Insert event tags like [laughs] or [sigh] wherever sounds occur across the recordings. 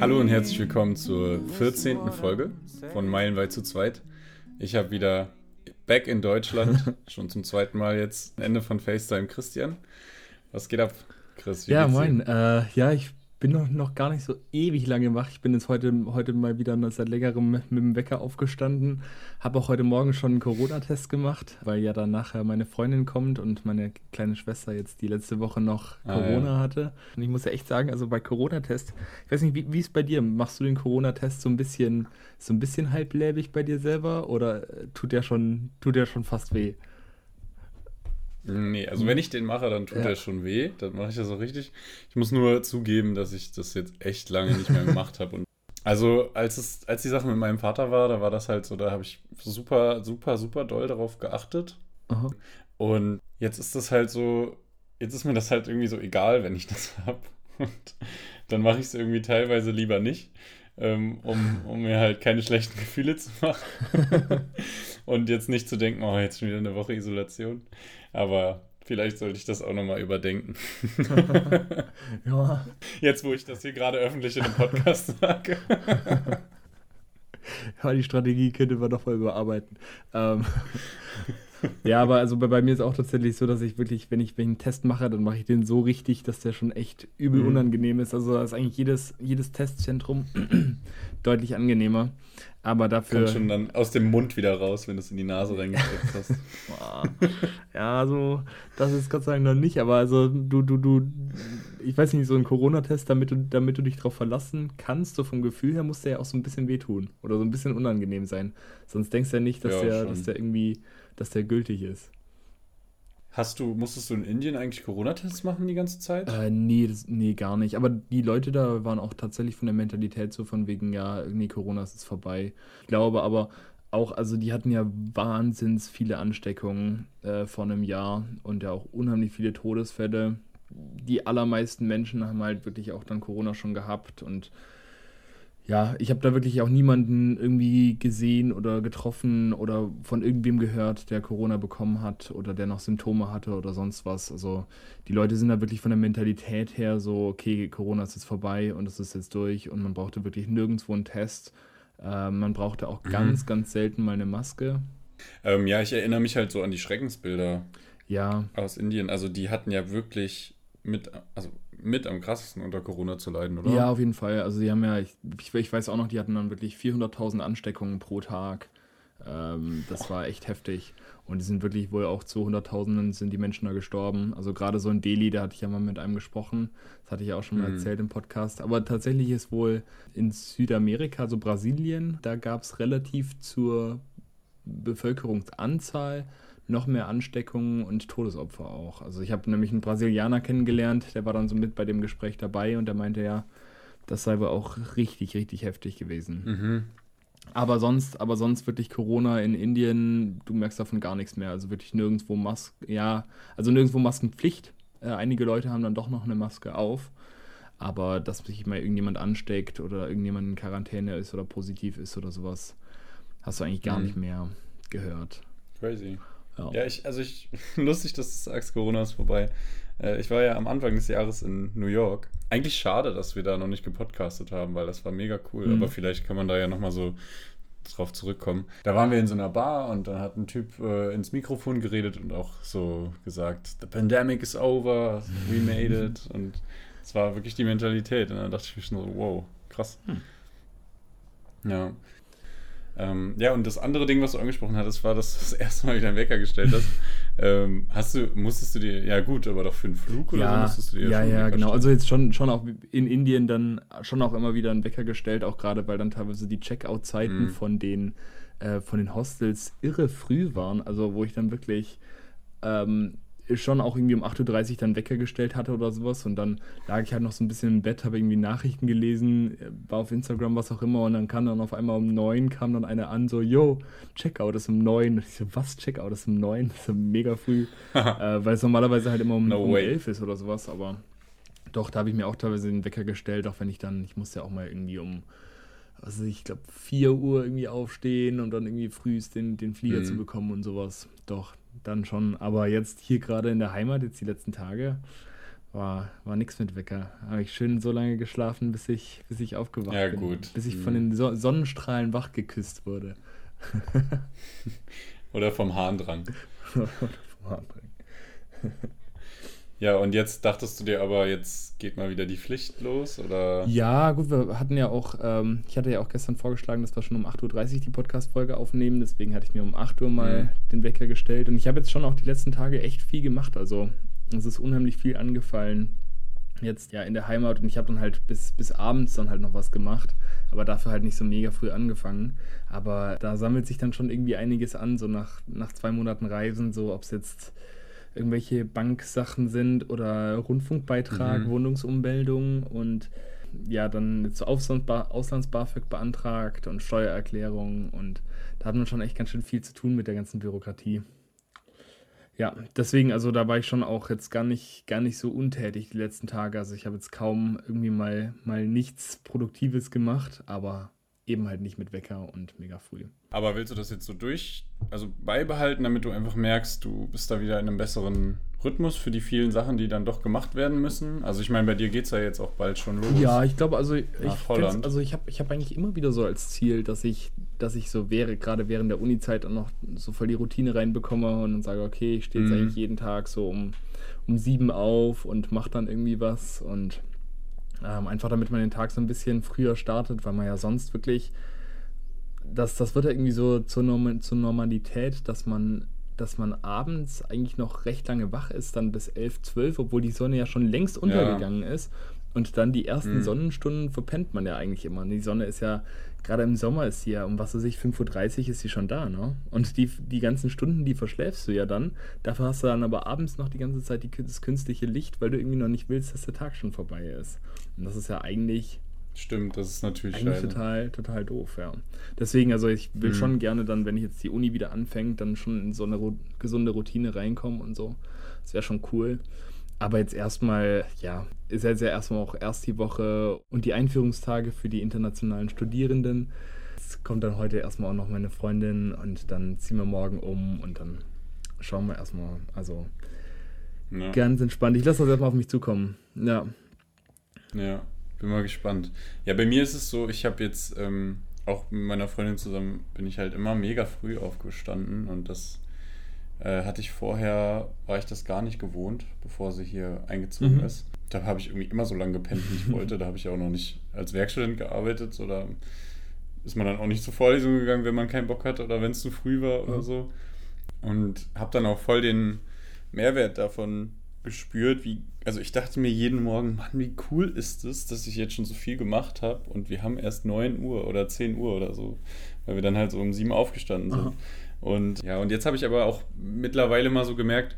Hallo und herzlich willkommen zur 14. Folge von Meilenweit zu zweit. Ich habe wieder back in Deutschland, [laughs] schon zum zweiten Mal jetzt, Ende von FaceTime Christian. Was geht ab, Chris? Ja, moin. Äh, ja, ich bin noch, noch gar nicht so ewig lange wach. Ich bin jetzt heute, heute mal wieder seit längerem mit, mit dem Wecker aufgestanden. Habe auch heute Morgen schon einen Corona-Test gemacht, weil ja dann nachher meine Freundin kommt und meine kleine Schwester jetzt die letzte Woche noch Corona ah, ja. hatte. Und ich muss ja echt sagen, also bei Corona-Test, ich weiß nicht, wie, wie ist bei dir? Machst du den Corona-Test so ein bisschen, so ein bisschen halbläbig bei dir selber oder tut der schon, tut der schon fast weh? Nee, also wenn ich den mache, dann tut ja. er schon weh. Dann mache ich das auch richtig. Ich muss nur zugeben, dass ich das jetzt echt lange nicht mehr gemacht habe. also als es, als die Sache mit meinem Vater war, da war das halt so, da habe ich super, super, super doll darauf geachtet. Aha. Und jetzt ist das halt so, jetzt ist mir das halt irgendwie so egal, wenn ich das [laughs] habe. Und dann mache ich es irgendwie teilweise lieber nicht ähm, um, um mir halt keine schlechten Gefühle zu [laughs] machen. [laughs] und jetzt nicht zu denken, oh, jetzt schon wieder eine Woche Isolation. Aber vielleicht sollte ich das auch nochmal überdenken. [laughs] ja. Jetzt, wo ich das hier gerade öffentlich in einem Podcast [laughs] sage. ja, die Strategie könnte man doch mal überarbeiten. Ähm, ja, aber also bei, bei, mir ist auch tatsächlich so, dass ich wirklich, wenn ich, wenn ich einen Test mache, dann mache ich den so richtig, dass der schon echt übel mhm. unangenehm ist. Also da ist eigentlich jedes, jedes Testzentrum [clears throat] deutlich angenehmer. Aber dafür. Kommt schon dann aus dem Mund wieder raus, wenn du es in die Nase reingesteckt hast. [laughs] ja, also, das ist Gott sei Dank noch nicht, aber also du, du, du, ich weiß nicht, so ein Corona-Test, damit du, damit du dich darauf verlassen kannst, so vom Gefühl her, muss der ja auch so ein bisschen wehtun oder so ein bisschen unangenehm sein. Sonst denkst du ja nicht, dass, ja, der, dass der irgendwie dass der gültig ist. Hast du, musstest du in Indien eigentlich Corona-Tests machen die ganze Zeit? Äh, nee, das, nee, gar nicht. Aber die Leute da waren auch tatsächlich von der Mentalität so von wegen, ja, nee, Corona ist vorbei. Ich glaube aber auch, also die hatten ja wahnsinns viele Ansteckungen äh, vor einem Jahr und ja auch unheimlich viele Todesfälle. Die allermeisten Menschen haben halt wirklich auch dann Corona schon gehabt und ja, ich habe da wirklich auch niemanden irgendwie gesehen oder getroffen oder von irgendwem gehört, der Corona bekommen hat oder der noch Symptome hatte oder sonst was. Also die Leute sind da wirklich von der Mentalität her so, okay, Corona ist jetzt vorbei und es ist jetzt durch und man brauchte wirklich nirgendwo einen Test. Äh, man brauchte auch mhm. ganz, ganz selten mal eine Maske. Ähm, ja, ich erinnere mich halt so an die Schreckensbilder ja. aus Indien. Also die hatten ja wirklich mit, also mit am krassesten unter Corona zu leiden, oder? Ja, auf jeden Fall. Also die haben ja, ich, ich weiß auch noch, die hatten dann wirklich 400.000 Ansteckungen pro Tag. Ähm, das war echt heftig. Und die sind wirklich wohl auch zu Hunderttausenden sind die Menschen da gestorben. Also gerade so in Delhi, da hatte ich ja mal mit einem gesprochen. Das hatte ich ja auch schon mal mhm. erzählt im Podcast. Aber tatsächlich ist wohl in Südamerika, also Brasilien, da gab es relativ zur Bevölkerungsanzahl noch mehr Ansteckungen und Todesopfer auch. Also ich habe nämlich einen Brasilianer kennengelernt, der war dann so mit bei dem Gespräch dabei und der meinte ja, das sei wohl auch richtig, richtig heftig gewesen. Mhm. Aber sonst, aber sonst wirklich Corona in Indien, du merkst davon gar nichts mehr. Also wirklich nirgendwo Masken, ja, also nirgendwo Maskenpflicht. Äh, einige Leute haben dann doch noch eine Maske auf. Aber dass sich mal irgendjemand ansteckt oder irgendjemand in Quarantäne ist oder positiv ist oder sowas, hast du eigentlich gar mhm. nicht mehr gehört. Crazy. Ja, ja ich, also ich, [laughs] lustig, dass du sagst, Corona ist vorbei. Äh, ich war ja am Anfang des Jahres in New York. Eigentlich schade, dass wir da noch nicht gepodcastet haben, weil das war mega cool. Mhm. Aber vielleicht kann man da ja nochmal so drauf zurückkommen. Da waren wir in so einer Bar und dann hat ein Typ äh, ins Mikrofon geredet und auch so gesagt, the pandemic is over, we made it. [laughs] Und es war wirklich die Mentalität. Und dann dachte ich mir schon so, wow, krass. Hm. Ja. Ähm, ja, und das andere Ding, was du angesprochen hattest, war, dass du das [laughs] erste Mal wieder einen Wecker gestellt hast. ähm, hast du, musstest du dir, ja gut, aber doch für einen Flug oder ja, so musstest du dir ja, ja, genau. Stellen? Also jetzt schon, schon auch in Indien dann schon auch immer wieder einen Wecker gestellt, auch gerade weil dann teilweise die Checkout-Zeiten mhm. von den äh, von den Hostels irre früh waren. Also wo ich dann wirklich ähm, schon auch irgendwie um 8.30 Uhr dann Wecker gestellt hatte oder sowas. Und dann lag ich halt noch so ein bisschen im Bett, habe irgendwie Nachrichten gelesen, war auf Instagram, was auch immer. Und dann kam dann auf einmal um 9 kam dann eine an, so, yo, Checkout ist um 9. Und ich so, was, Checkout ist um 9? Das ist mega früh. [laughs] äh, weil es normalerweise halt immer um, no um 11 ist oder sowas. Aber doch, da habe ich mir auch teilweise den Wecker gestellt, auch wenn ich dann, ich musste ja auch mal irgendwie um also ich glaube, 4 Uhr irgendwie aufstehen und dann irgendwie frühst den, den Flieger mhm. zu bekommen und sowas. Doch, dann schon. Aber jetzt hier gerade in der Heimat, jetzt die letzten Tage, war, war nichts mit Wecker. Habe ich schön so lange geschlafen, bis ich, bis ich aufgewacht ja, bin. Gut. Bis ich mhm. von den so Sonnenstrahlen wach geküsst wurde. Oder vom Harndrang. [laughs] Oder vom Harndrang. Ja, und jetzt dachtest du dir aber, jetzt geht mal wieder die Pflicht los, oder? Ja, gut, wir hatten ja auch, ähm, ich hatte ja auch gestern vorgeschlagen, dass wir schon um 8.30 Uhr die Podcast-Folge aufnehmen, deswegen hatte ich mir um 8 Uhr mal mhm. den Wecker gestellt und ich habe jetzt schon auch die letzten Tage echt viel gemacht, also es ist unheimlich viel angefallen jetzt ja in der Heimat und ich habe dann halt bis, bis abends dann halt noch was gemacht, aber dafür halt nicht so mega früh angefangen. Aber da sammelt sich dann schon irgendwie einiges an, so nach, nach zwei Monaten Reisen, so ob es jetzt irgendwelche Banksachen sind oder Rundfunkbeitrag, mhm. Wohnungsummeldung und ja, dann jetzt Auslands-BAföG beantragt und Steuererklärung und da hat man schon echt ganz schön viel zu tun mit der ganzen Bürokratie. Ja, deswegen, also da war ich schon auch jetzt gar nicht, gar nicht so untätig die letzten Tage. Also ich habe jetzt kaum irgendwie mal, mal nichts Produktives gemacht, aber eben halt nicht mit Wecker und mega früh. Aber willst du das jetzt so durch, also beibehalten, damit du einfach merkst, du bist da wieder in einem besseren Rhythmus für die vielen Sachen, die dann doch gemacht werden müssen? Also ich meine, bei dir geht es ja jetzt auch bald schon los. Ja, ich glaube, also ich, also ich habe ich hab eigentlich immer wieder so als Ziel, dass ich, dass ich so wäre, gerade während der Uni-Zeit auch noch so voll die Routine reinbekomme und dann sage, okay, ich stehe jetzt mhm. eigentlich jeden Tag so um, um sieben auf und mache dann irgendwie was und ähm, einfach damit man den Tag so ein bisschen früher startet, weil man ja sonst wirklich, das, das wird ja irgendwie so zur, Norm zur Normalität, dass man, dass man abends eigentlich noch recht lange wach ist, dann bis 11, 12, obwohl die Sonne ja schon längst untergegangen ja. ist. Und dann die ersten mhm. Sonnenstunden verpennt man ja eigentlich immer. Und die Sonne ist ja, gerade im Sommer ist sie ja, um was weiß ich, 5.30 Uhr ist sie schon da, ne? Und die, die ganzen Stunden, die verschläfst du ja dann. Dafür hast du dann aber abends noch die ganze Zeit die, das künstliche Licht, weil du irgendwie noch nicht willst, dass der Tag schon vorbei ist. Und das ist ja eigentlich. Stimmt, das ist natürlich eigentlich total, total doof, ja. Deswegen, also ich will mhm. schon gerne dann, wenn ich jetzt die Uni wieder anfängt, dann schon in so eine gesunde Routine reinkommen und so. Das wäre schon cool. Aber jetzt erstmal, ja, ist jetzt ja erstmal auch erst die Woche und die Einführungstage für die internationalen Studierenden. Es kommt dann heute erstmal auch noch meine Freundin und dann ziehen wir morgen um und dann schauen wir erstmal. Also ja. ganz entspannt. Ich lasse das erstmal auf mich zukommen. Ja. Ja, bin mal gespannt. Ja, bei mir ist es so, ich habe jetzt ähm, auch mit meiner Freundin zusammen, bin ich halt immer mega früh aufgestanden und das äh, hatte ich vorher, war ich das gar nicht gewohnt, bevor sie hier eingezogen mhm. ist. Da habe ich irgendwie immer so lange gepennt, wie ich [laughs] wollte. Da habe ich auch noch nicht als Werkstudent gearbeitet oder ist man dann auch nicht zur Vorlesung gegangen, wenn man keinen Bock hatte oder wenn es zu früh war mhm. oder so. Und habe dann auch voll den Mehrwert davon gespürt, wie, also ich dachte mir jeden Morgen, Mann, wie cool ist es, dass ich jetzt schon so viel gemacht habe und wir haben erst 9 Uhr oder 10 Uhr oder so, weil wir dann halt so um 7 aufgestanden sind. Aha. Und ja, und jetzt habe ich aber auch mittlerweile mal so gemerkt,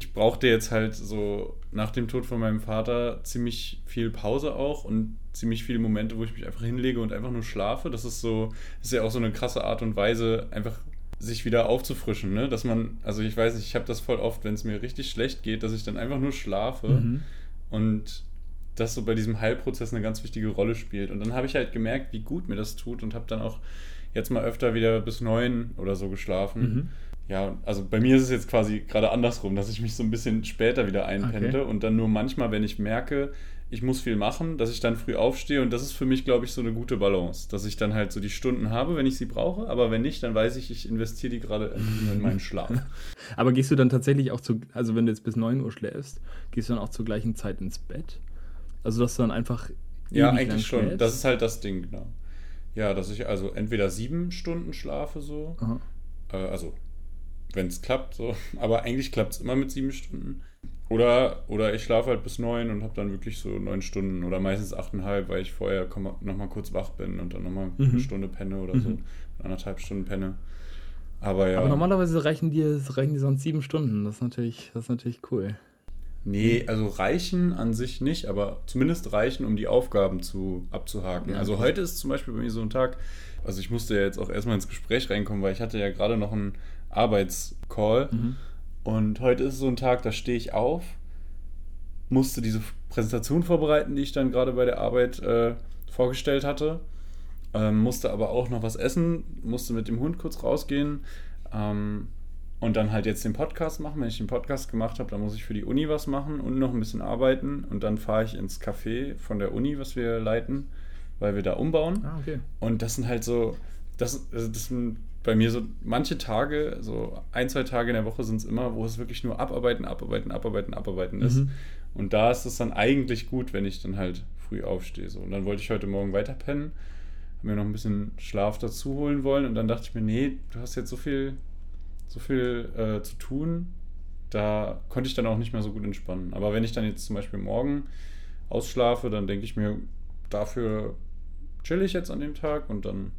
ich brauchte jetzt halt so nach dem Tod von meinem Vater ziemlich viel Pause auch und ziemlich viele Momente, wo ich mich einfach hinlege und einfach nur schlafe. Das ist so, ist ja auch so eine krasse Art und Weise, einfach sich wieder aufzufrischen, ne? Dass man, also ich weiß nicht, ich habe das voll oft, wenn es mir richtig schlecht geht, dass ich dann einfach nur schlafe mhm. und das so bei diesem Heilprozess eine ganz wichtige Rolle spielt. Und dann habe ich halt gemerkt, wie gut mir das tut und habe dann auch jetzt mal öfter wieder bis neun oder so geschlafen. Mhm. Ja, also bei mir ist es jetzt quasi gerade andersrum, dass ich mich so ein bisschen später wieder einpende okay. und dann nur manchmal, wenn ich merke, ich muss viel machen, dass ich dann früh aufstehe und das ist für mich, glaube ich, so eine gute Balance, dass ich dann halt so die Stunden habe, wenn ich sie brauche, aber wenn nicht, dann weiß ich, ich investiere die gerade in meinen Schlaf. [laughs] aber gehst du dann tatsächlich auch zu, also wenn du jetzt bis 9 Uhr schläfst, gehst du dann auch zur gleichen Zeit ins Bett? Also dass du dann einfach ja, eigentlich schon. Schläfst? Das ist halt das Ding, genau. Ja, dass ich also entweder sieben Stunden schlafe so. Äh, also, wenn es klappt, so. [laughs] Aber eigentlich klappt es immer mit sieben Stunden. Oder, oder ich schlafe halt bis neun und habe dann wirklich so neun Stunden oder meistens achteinhalb, weil ich vorher nochmal kurz wach bin und dann nochmal mhm. eine Stunde penne oder mhm. so. Anderthalb Stunden penne. Aber ja. Aber normalerweise reichen dir, reichen dir sonst sieben Stunden. Das ist natürlich, das ist natürlich cool. Nee, also reichen an sich nicht, aber zumindest reichen, um die Aufgaben zu abzuhaken. Ja, also heute ist zum Beispiel bei mir so ein Tag, also ich musste ja jetzt auch erstmal ins Gespräch reinkommen, weil ich hatte ja gerade noch einen Arbeitscall. Mhm. Und heute ist so ein Tag, da stehe ich auf, musste diese Präsentation vorbereiten, die ich dann gerade bei der Arbeit äh, vorgestellt hatte. Ähm, musste aber auch noch was essen, musste mit dem Hund kurz rausgehen. Ähm, und dann halt jetzt den Podcast machen. Wenn ich den Podcast gemacht habe, dann muss ich für die Uni was machen und noch ein bisschen arbeiten. Und dann fahre ich ins Café von der Uni, was wir leiten, weil wir da umbauen. Ah, okay. Und das sind halt so, das, also das sind bei mir so manche Tage, so ein, zwei Tage in der Woche sind es immer, wo es wirklich nur abarbeiten, abarbeiten, abarbeiten, abarbeiten ist. Mhm. Und da ist es dann eigentlich gut, wenn ich dann halt früh aufstehe. So. Und dann wollte ich heute Morgen weiter pennen, mir noch ein bisschen Schlaf dazu holen wollen. Und dann dachte ich mir, nee, du hast jetzt so viel so viel äh, zu tun, da konnte ich dann auch nicht mehr so gut entspannen. Aber wenn ich dann jetzt zum Beispiel morgen ausschlafe, dann denke ich mir, dafür chill ich jetzt an dem Tag und dann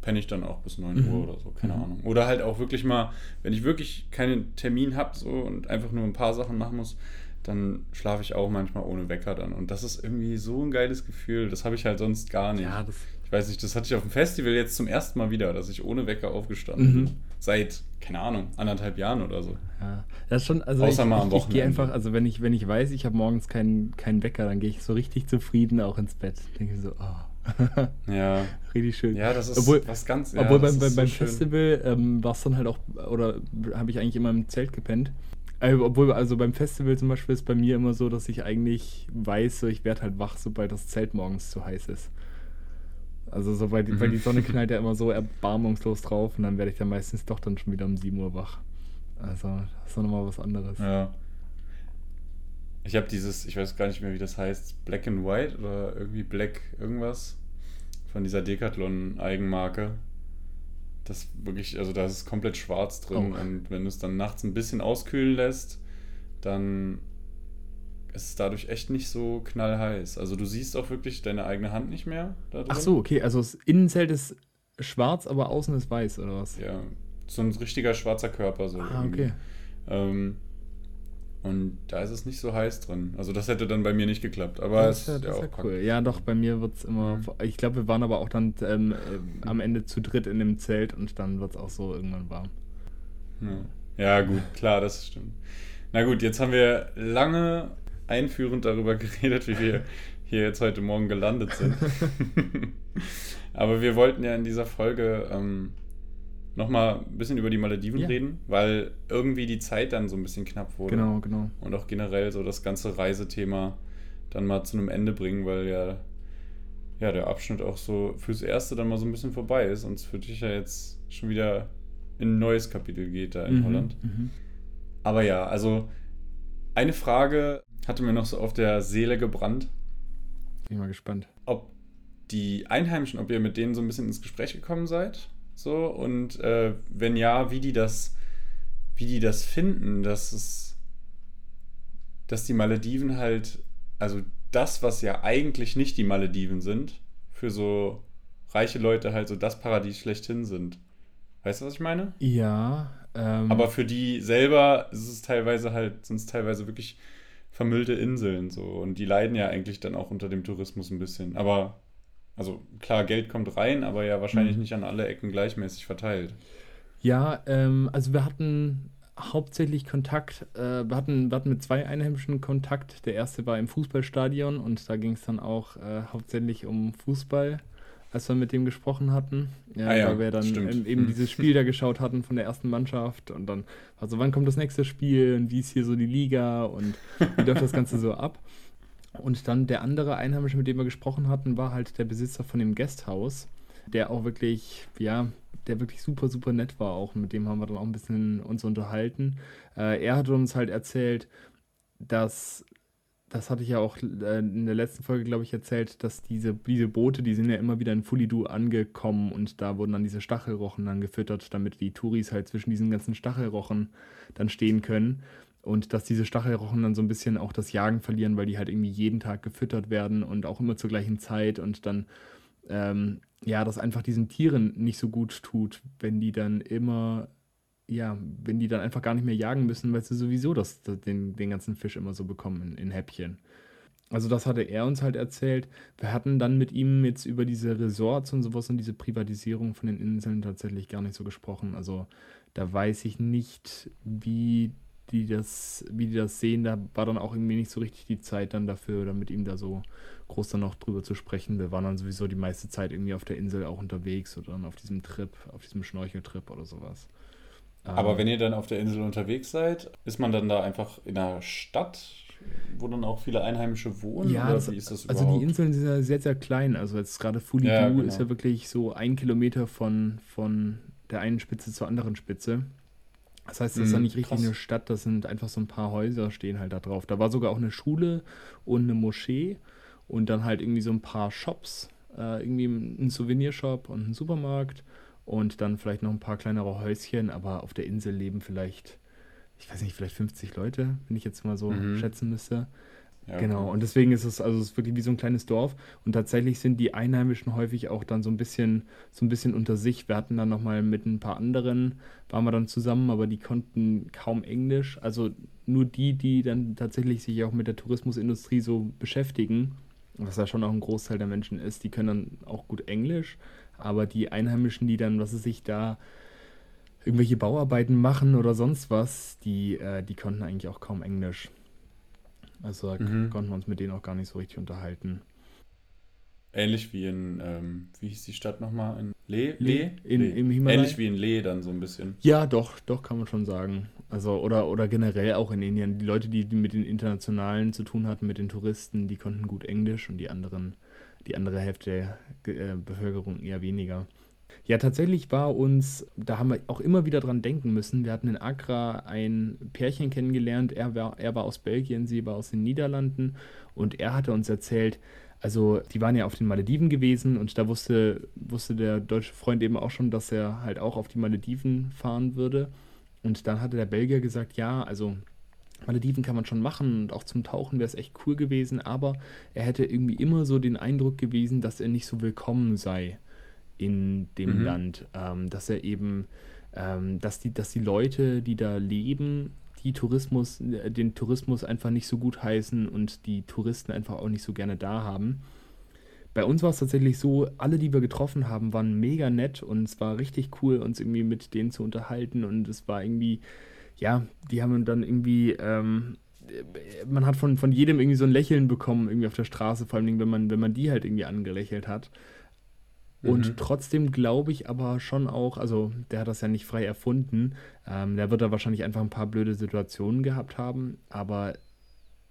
penne ich dann auch bis 9 mhm. Uhr oder so, keine mhm. Ahnung. Oder halt auch wirklich mal, wenn ich wirklich keinen Termin habe so, und einfach nur ein paar Sachen machen muss, dann schlafe ich auch manchmal ohne Wecker dann. Und das ist irgendwie so ein geiles Gefühl. Das habe ich halt sonst gar nicht. Ja, das ich weiß nicht, das hatte ich auf dem Festival jetzt zum ersten Mal wieder, dass ich ohne Wecker aufgestanden mhm. bin. Seit, keine Ahnung, anderthalb Jahren oder so. Ja, das ist schon, also Außer ich, mal am ich, ich gehe einfach, also wenn ich, wenn ich weiß, ich habe morgens keinen kein Wecker, dann gehe ich so richtig zufrieden auch ins Bett. Denke so, oh. [laughs] ja. [laughs] Richtig schön. Ja, das ist obwohl, was ganz ja, Obwohl beim, beim, so beim Festival ähm, war es dann halt auch, oder habe ich eigentlich immer im Zelt gepennt. Äh, obwohl, also beim Festival zum Beispiel ist bei mir immer so, dass ich eigentlich weiß, so, ich werde halt wach, sobald das Zelt morgens zu heiß ist. Also so, weil, mhm. weil die Sonne [laughs] knallt ja immer so erbarmungslos drauf und dann werde ich dann meistens doch dann schon wieder um 7 Uhr wach. Also das ist doch nochmal was anderes. Ja. Ich habe dieses, ich weiß gar nicht mehr, wie das heißt, Black and White oder irgendwie Black irgendwas von dieser Decathlon-Eigenmarke. Das wirklich, also da ist komplett schwarz drin oh. und wenn du es dann nachts ein bisschen auskühlen lässt, dann ist es dadurch echt nicht so knallheiß. Also du siehst auch wirklich deine eigene Hand nicht mehr. Ach so, okay. Also das Innenzelt ist schwarz, aber außen ist weiß, oder was? Ja, so ein richtiger schwarzer Körper. So ah, irgendwie. okay. Ähm, und da ist es nicht so heiß drin. Also das hätte dann bei mir nicht geklappt. Aber das ist ja, das ja, cool. Ja, doch, bei mir wird es immer. Mhm. Ich glaube, wir waren aber auch dann ähm, äh, am Ende zu dritt in dem Zelt und dann wird es auch so irgendwann warm. Ja. ja, gut, klar, das stimmt. Na gut, jetzt haben wir lange einführend darüber geredet, wie wir hier jetzt heute Morgen gelandet sind. [laughs] Aber wir wollten ja in dieser Folge ähm, nochmal ein bisschen über die Malediven ja. reden, weil irgendwie die Zeit dann so ein bisschen knapp wurde. Genau, genau. Und auch generell so das ganze Reisethema dann mal zu einem Ende bringen, weil ja, ja der Abschnitt auch so fürs Erste dann mal so ein bisschen vorbei ist und es für dich ja jetzt schon wieder in ein neues Kapitel geht da in mhm, Holland. Mhm. Aber ja, also eine Frage hatte mir noch so auf der Seele gebrannt. Bin mal gespannt. Ob die Einheimischen, ob ihr mit denen so ein bisschen ins Gespräch gekommen seid. So, und äh, wenn ja, wie die das, wie die das finden, dass es, dass die Malediven halt, also das, was ja eigentlich nicht die Malediven sind, für so reiche Leute halt so das Paradies schlechthin sind. Weißt du, was ich meine? Ja. Ähm, Aber für die selber ist es teilweise halt, sind es teilweise wirklich vermüllte Inseln so. Und die leiden ja eigentlich dann auch unter dem Tourismus ein bisschen. Aber, also klar, Geld kommt rein, aber ja wahrscheinlich mhm. nicht an alle Ecken gleichmäßig verteilt. Ja, ähm, also wir hatten hauptsächlich Kontakt, äh, wir, hatten, wir hatten mit zwei Einheimischen Kontakt. Der erste war im Fußballstadion und da ging es dann auch äh, hauptsächlich um Fußball als wir mit dem gesprochen hatten. Ja, ah ja weil wir dann stimmt. eben hm. dieses Spiel da geschaut hatten von der ersten Mannschaft und dann, also wann kommt das nächste Spiel und wie ist hier so die Liga und wie läuft das Ganze so ab. Und dann der andere Einheimische, mit dem wir gesprochen hatten, war halt der Besitzer von dem Gasthaus, der auch wirklich, ja, der wirklich super, super nett war auch. Mit dem haben wir dann auch ein bisschen uns unterhalten. Äh, er hat uns halt erzählt, dass das hatte ich ja auch äh, in der letzten Folge, glaube ich, erzählt, dass diese, diese Boote, die sind ja immer wieder in Fulidu angekommen und da wurden dann diese Stachelrochen dann gefüttert, damit die Touris halt zwischen diesen ganzen Stachelrochen dann stehen können. Und dass diese Stachelrochen dann so ein bisschen auch das Jagen verlieren, weil die halt irgendwie jeden Tag gefüttert werden und auch immer zur gleichen Zeit und dann, ähm, ja, das einfach diesen Tieren nicht so gut tut, wenn die dann immer ja, wenn die dann einfach gar nicht mehr jagen müssen, weil sie sowieso das, das den, den ganzen Fisch immer so bekommen in, in Häppchen. Also das hatte er uns halt erzählt. Wir hatten dann mit ihm jetzt über diese Resorts und sowas und diese Privatisierung von den Inseln tatsächlich gar nicht so gesprochen. Also da weiß ich nicht, wie die das, wie die das sehen. Da war dann auch irgendwie nicht so richtig die Zeit dann dafür, oder mit ihm da so groß dann noch drüber zu sprechen. Wir waren dann sowieso die meiste Zeit irgendwie auf der Insel auch unterwegs oder dann auf diesem Trip, auf diesem Schnorcheltrip oder sowas. Aber ähm, wenn ihr dann auf der Insel unterwegs seid, ist man dann da einfach in einer Stadt, wo dann auch viele Einheimische wohnen? Ja, das, also die Inseln sind ja sehr, sehr klein. Also jetzt gerade Fulidu ja, genau. ist ja wirklich so ein Kilometer von, von der einen Spitze zur anderen Spitze. Das heißt, das ist ja mhm, nicht richtig krass. eine Stadt, das sind einfach so ein paar Häuser stehen halt da drauf. Da war sogar auch eine Schule und eine Moschee und dann halt irgendwie so ein paar Shops, äh, irgendwie ein Souvenirshop und ein Supermarkt und dann vielleicht noch ein paar kleinere Häuschen, aber auf der Insel leben vielleicht, ich weiß nicht, vielleicht 50 Leute, wenn ich jetzt mal so mhm. schätzen müsste. Ja, genau, okay. und deswegen ist es also es ist wirklich wie so ein kleines Dorf und tatsächlich sind die Einheimischen häufig auch dann so ein bisschen so ein bisschen unter sich. Wir hatten dann nochmal mit ein paar anderen waren wir dann zusammen, aber die konnten kaum Englisch. Also nur die, die dann tatsächlich sich auch mit der Tourismusindustrie so beschäftigen, was ja schon auch ein Großteil der Menschen ist, die können dann auch gut Englisch, aber die Einheimischen, die dann, was es sich da irgendwelche Bauarbeiten machen oder sonst was, die, äh, die konnten eigentlich auch kaum Englisch. Also mhm. konnten wir uns mit denen auch gar nicht so richtig unterhalten. Ähnlich wie in, ähm, wie hieß die Stadt nochmal? In Le? Le? In, Le. Im Himalaya? Ähnlich wie in Le dann so ein bisschen. Ja, doch, doch kann man schon sagen. Also, oder, oder generell auch in Indien. Die Leute, die mit den Internationalen zu tun hatten, mit den Touristen, die konnten gut Englisch und die anderen, die andere Hälfte der äh, Bevölkerung eher weniger. Ja, tatsächlich war uns, da haben wir auch immer wieder dran denken müssen. Wir hatten in Accra ein Pärchen kennengelernt. Er war, er war aus Belgien, sie war aus den Niederlanden. Und er hatte uns erzählt, also die waren ja auf den Malediven gewesen und da wusste, wusste der deutsche Freund eben auch schon, dass er halt auch auf die Malediven fahren würde. Und dann hatte der Belgier gesagt, ja, also Malediven kann man schon machen und auch zum Tauchen wäre es echt cool gewesen, aber er hätte irgendwie immer so den Eindruck gewesen, dass er nicht so willkommen sei in dem mhm. Land, ähm, dass er eben, ähm, dass, die, dass die Leute, die da leben, die Tourismus, äh, den Tourismus einfach nicht so gut heißen und die Touristen einfach auch nicht so gerne da haben. Bei uns war es tatsächlich so, alle, die wir getroffen haben, waren mega nett und es war richtig cool, uns irgendwie mit denen zu unterhalten und es war irgendwie, ja, die haben dann irgendwie, ähm, man hat von, von jedem irgendwie so ein Lächeln bekommen, irgendwie auf der Straße, vor allem wenn man, wenn man die halt irgendwie angelächelt hat. Und mhm. trotzdem glaube ich aber schon auch, also der hat das ja nicht frei erfunden, ähm, der wird da wahrscheinlich einfach ein paar blöde Situationen gehabt haben, aber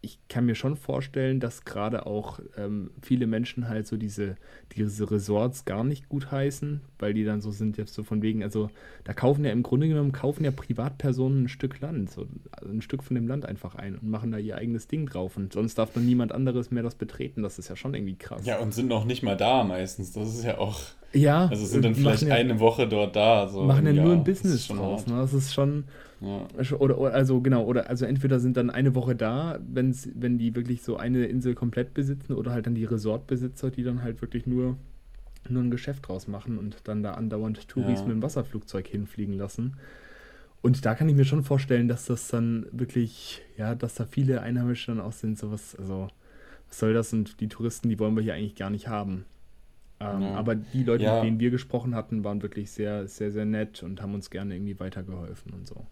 ich kann mir schon vorstellen, dass gerade auch ähm, viele Menschen halt so diese, diese Resorts gar nicht gut heißen, weil die dann so sind, jetzt so von wegen, also da kaufen ja im Grunde genommen, kaufen ja Privatpersonen ein Stück Land, so also ein Stück von dem Land einfach ein und machen da ihr eigenes Ding drauf und sonst darf dann niemand anderes mehr das betreten, das ist ja schon irgendwie krass. Ja, und sind noch nicht mal da meistens, das ist ja auch... Ja. Also sind dann vielleicht ja, eine Woche dort da. So machen ja nur ein Business draus. Ne? Das ist schon. Ja. Oder, oder, also genau, oder also entweder sind dann eine Woche da, wenn's, wenn die wirklich so eine Insel komplett besitzen, oder halt dann die Resortbesitzer, die dann halt wirklich nur, nur ein Geschäft draus machen und dann da andauernd Touris mit dem Wasserflugzeug hinfliegen lassen. Und da kann ich mir schon vorstellen, dass das dann wirklich, ja, dass da viele Einheimische dann auch sind, sowas, also was soll das? Und die Touristen, die wollen wir hier eigentlich gar nicht haben. Ähm, ja. Aber die Leute, ja. mit denen wir gesprochen hatten, waren wirklich sehr, sehr, sehr nett und haben uns gerne irgendwie weitergeholfen und so.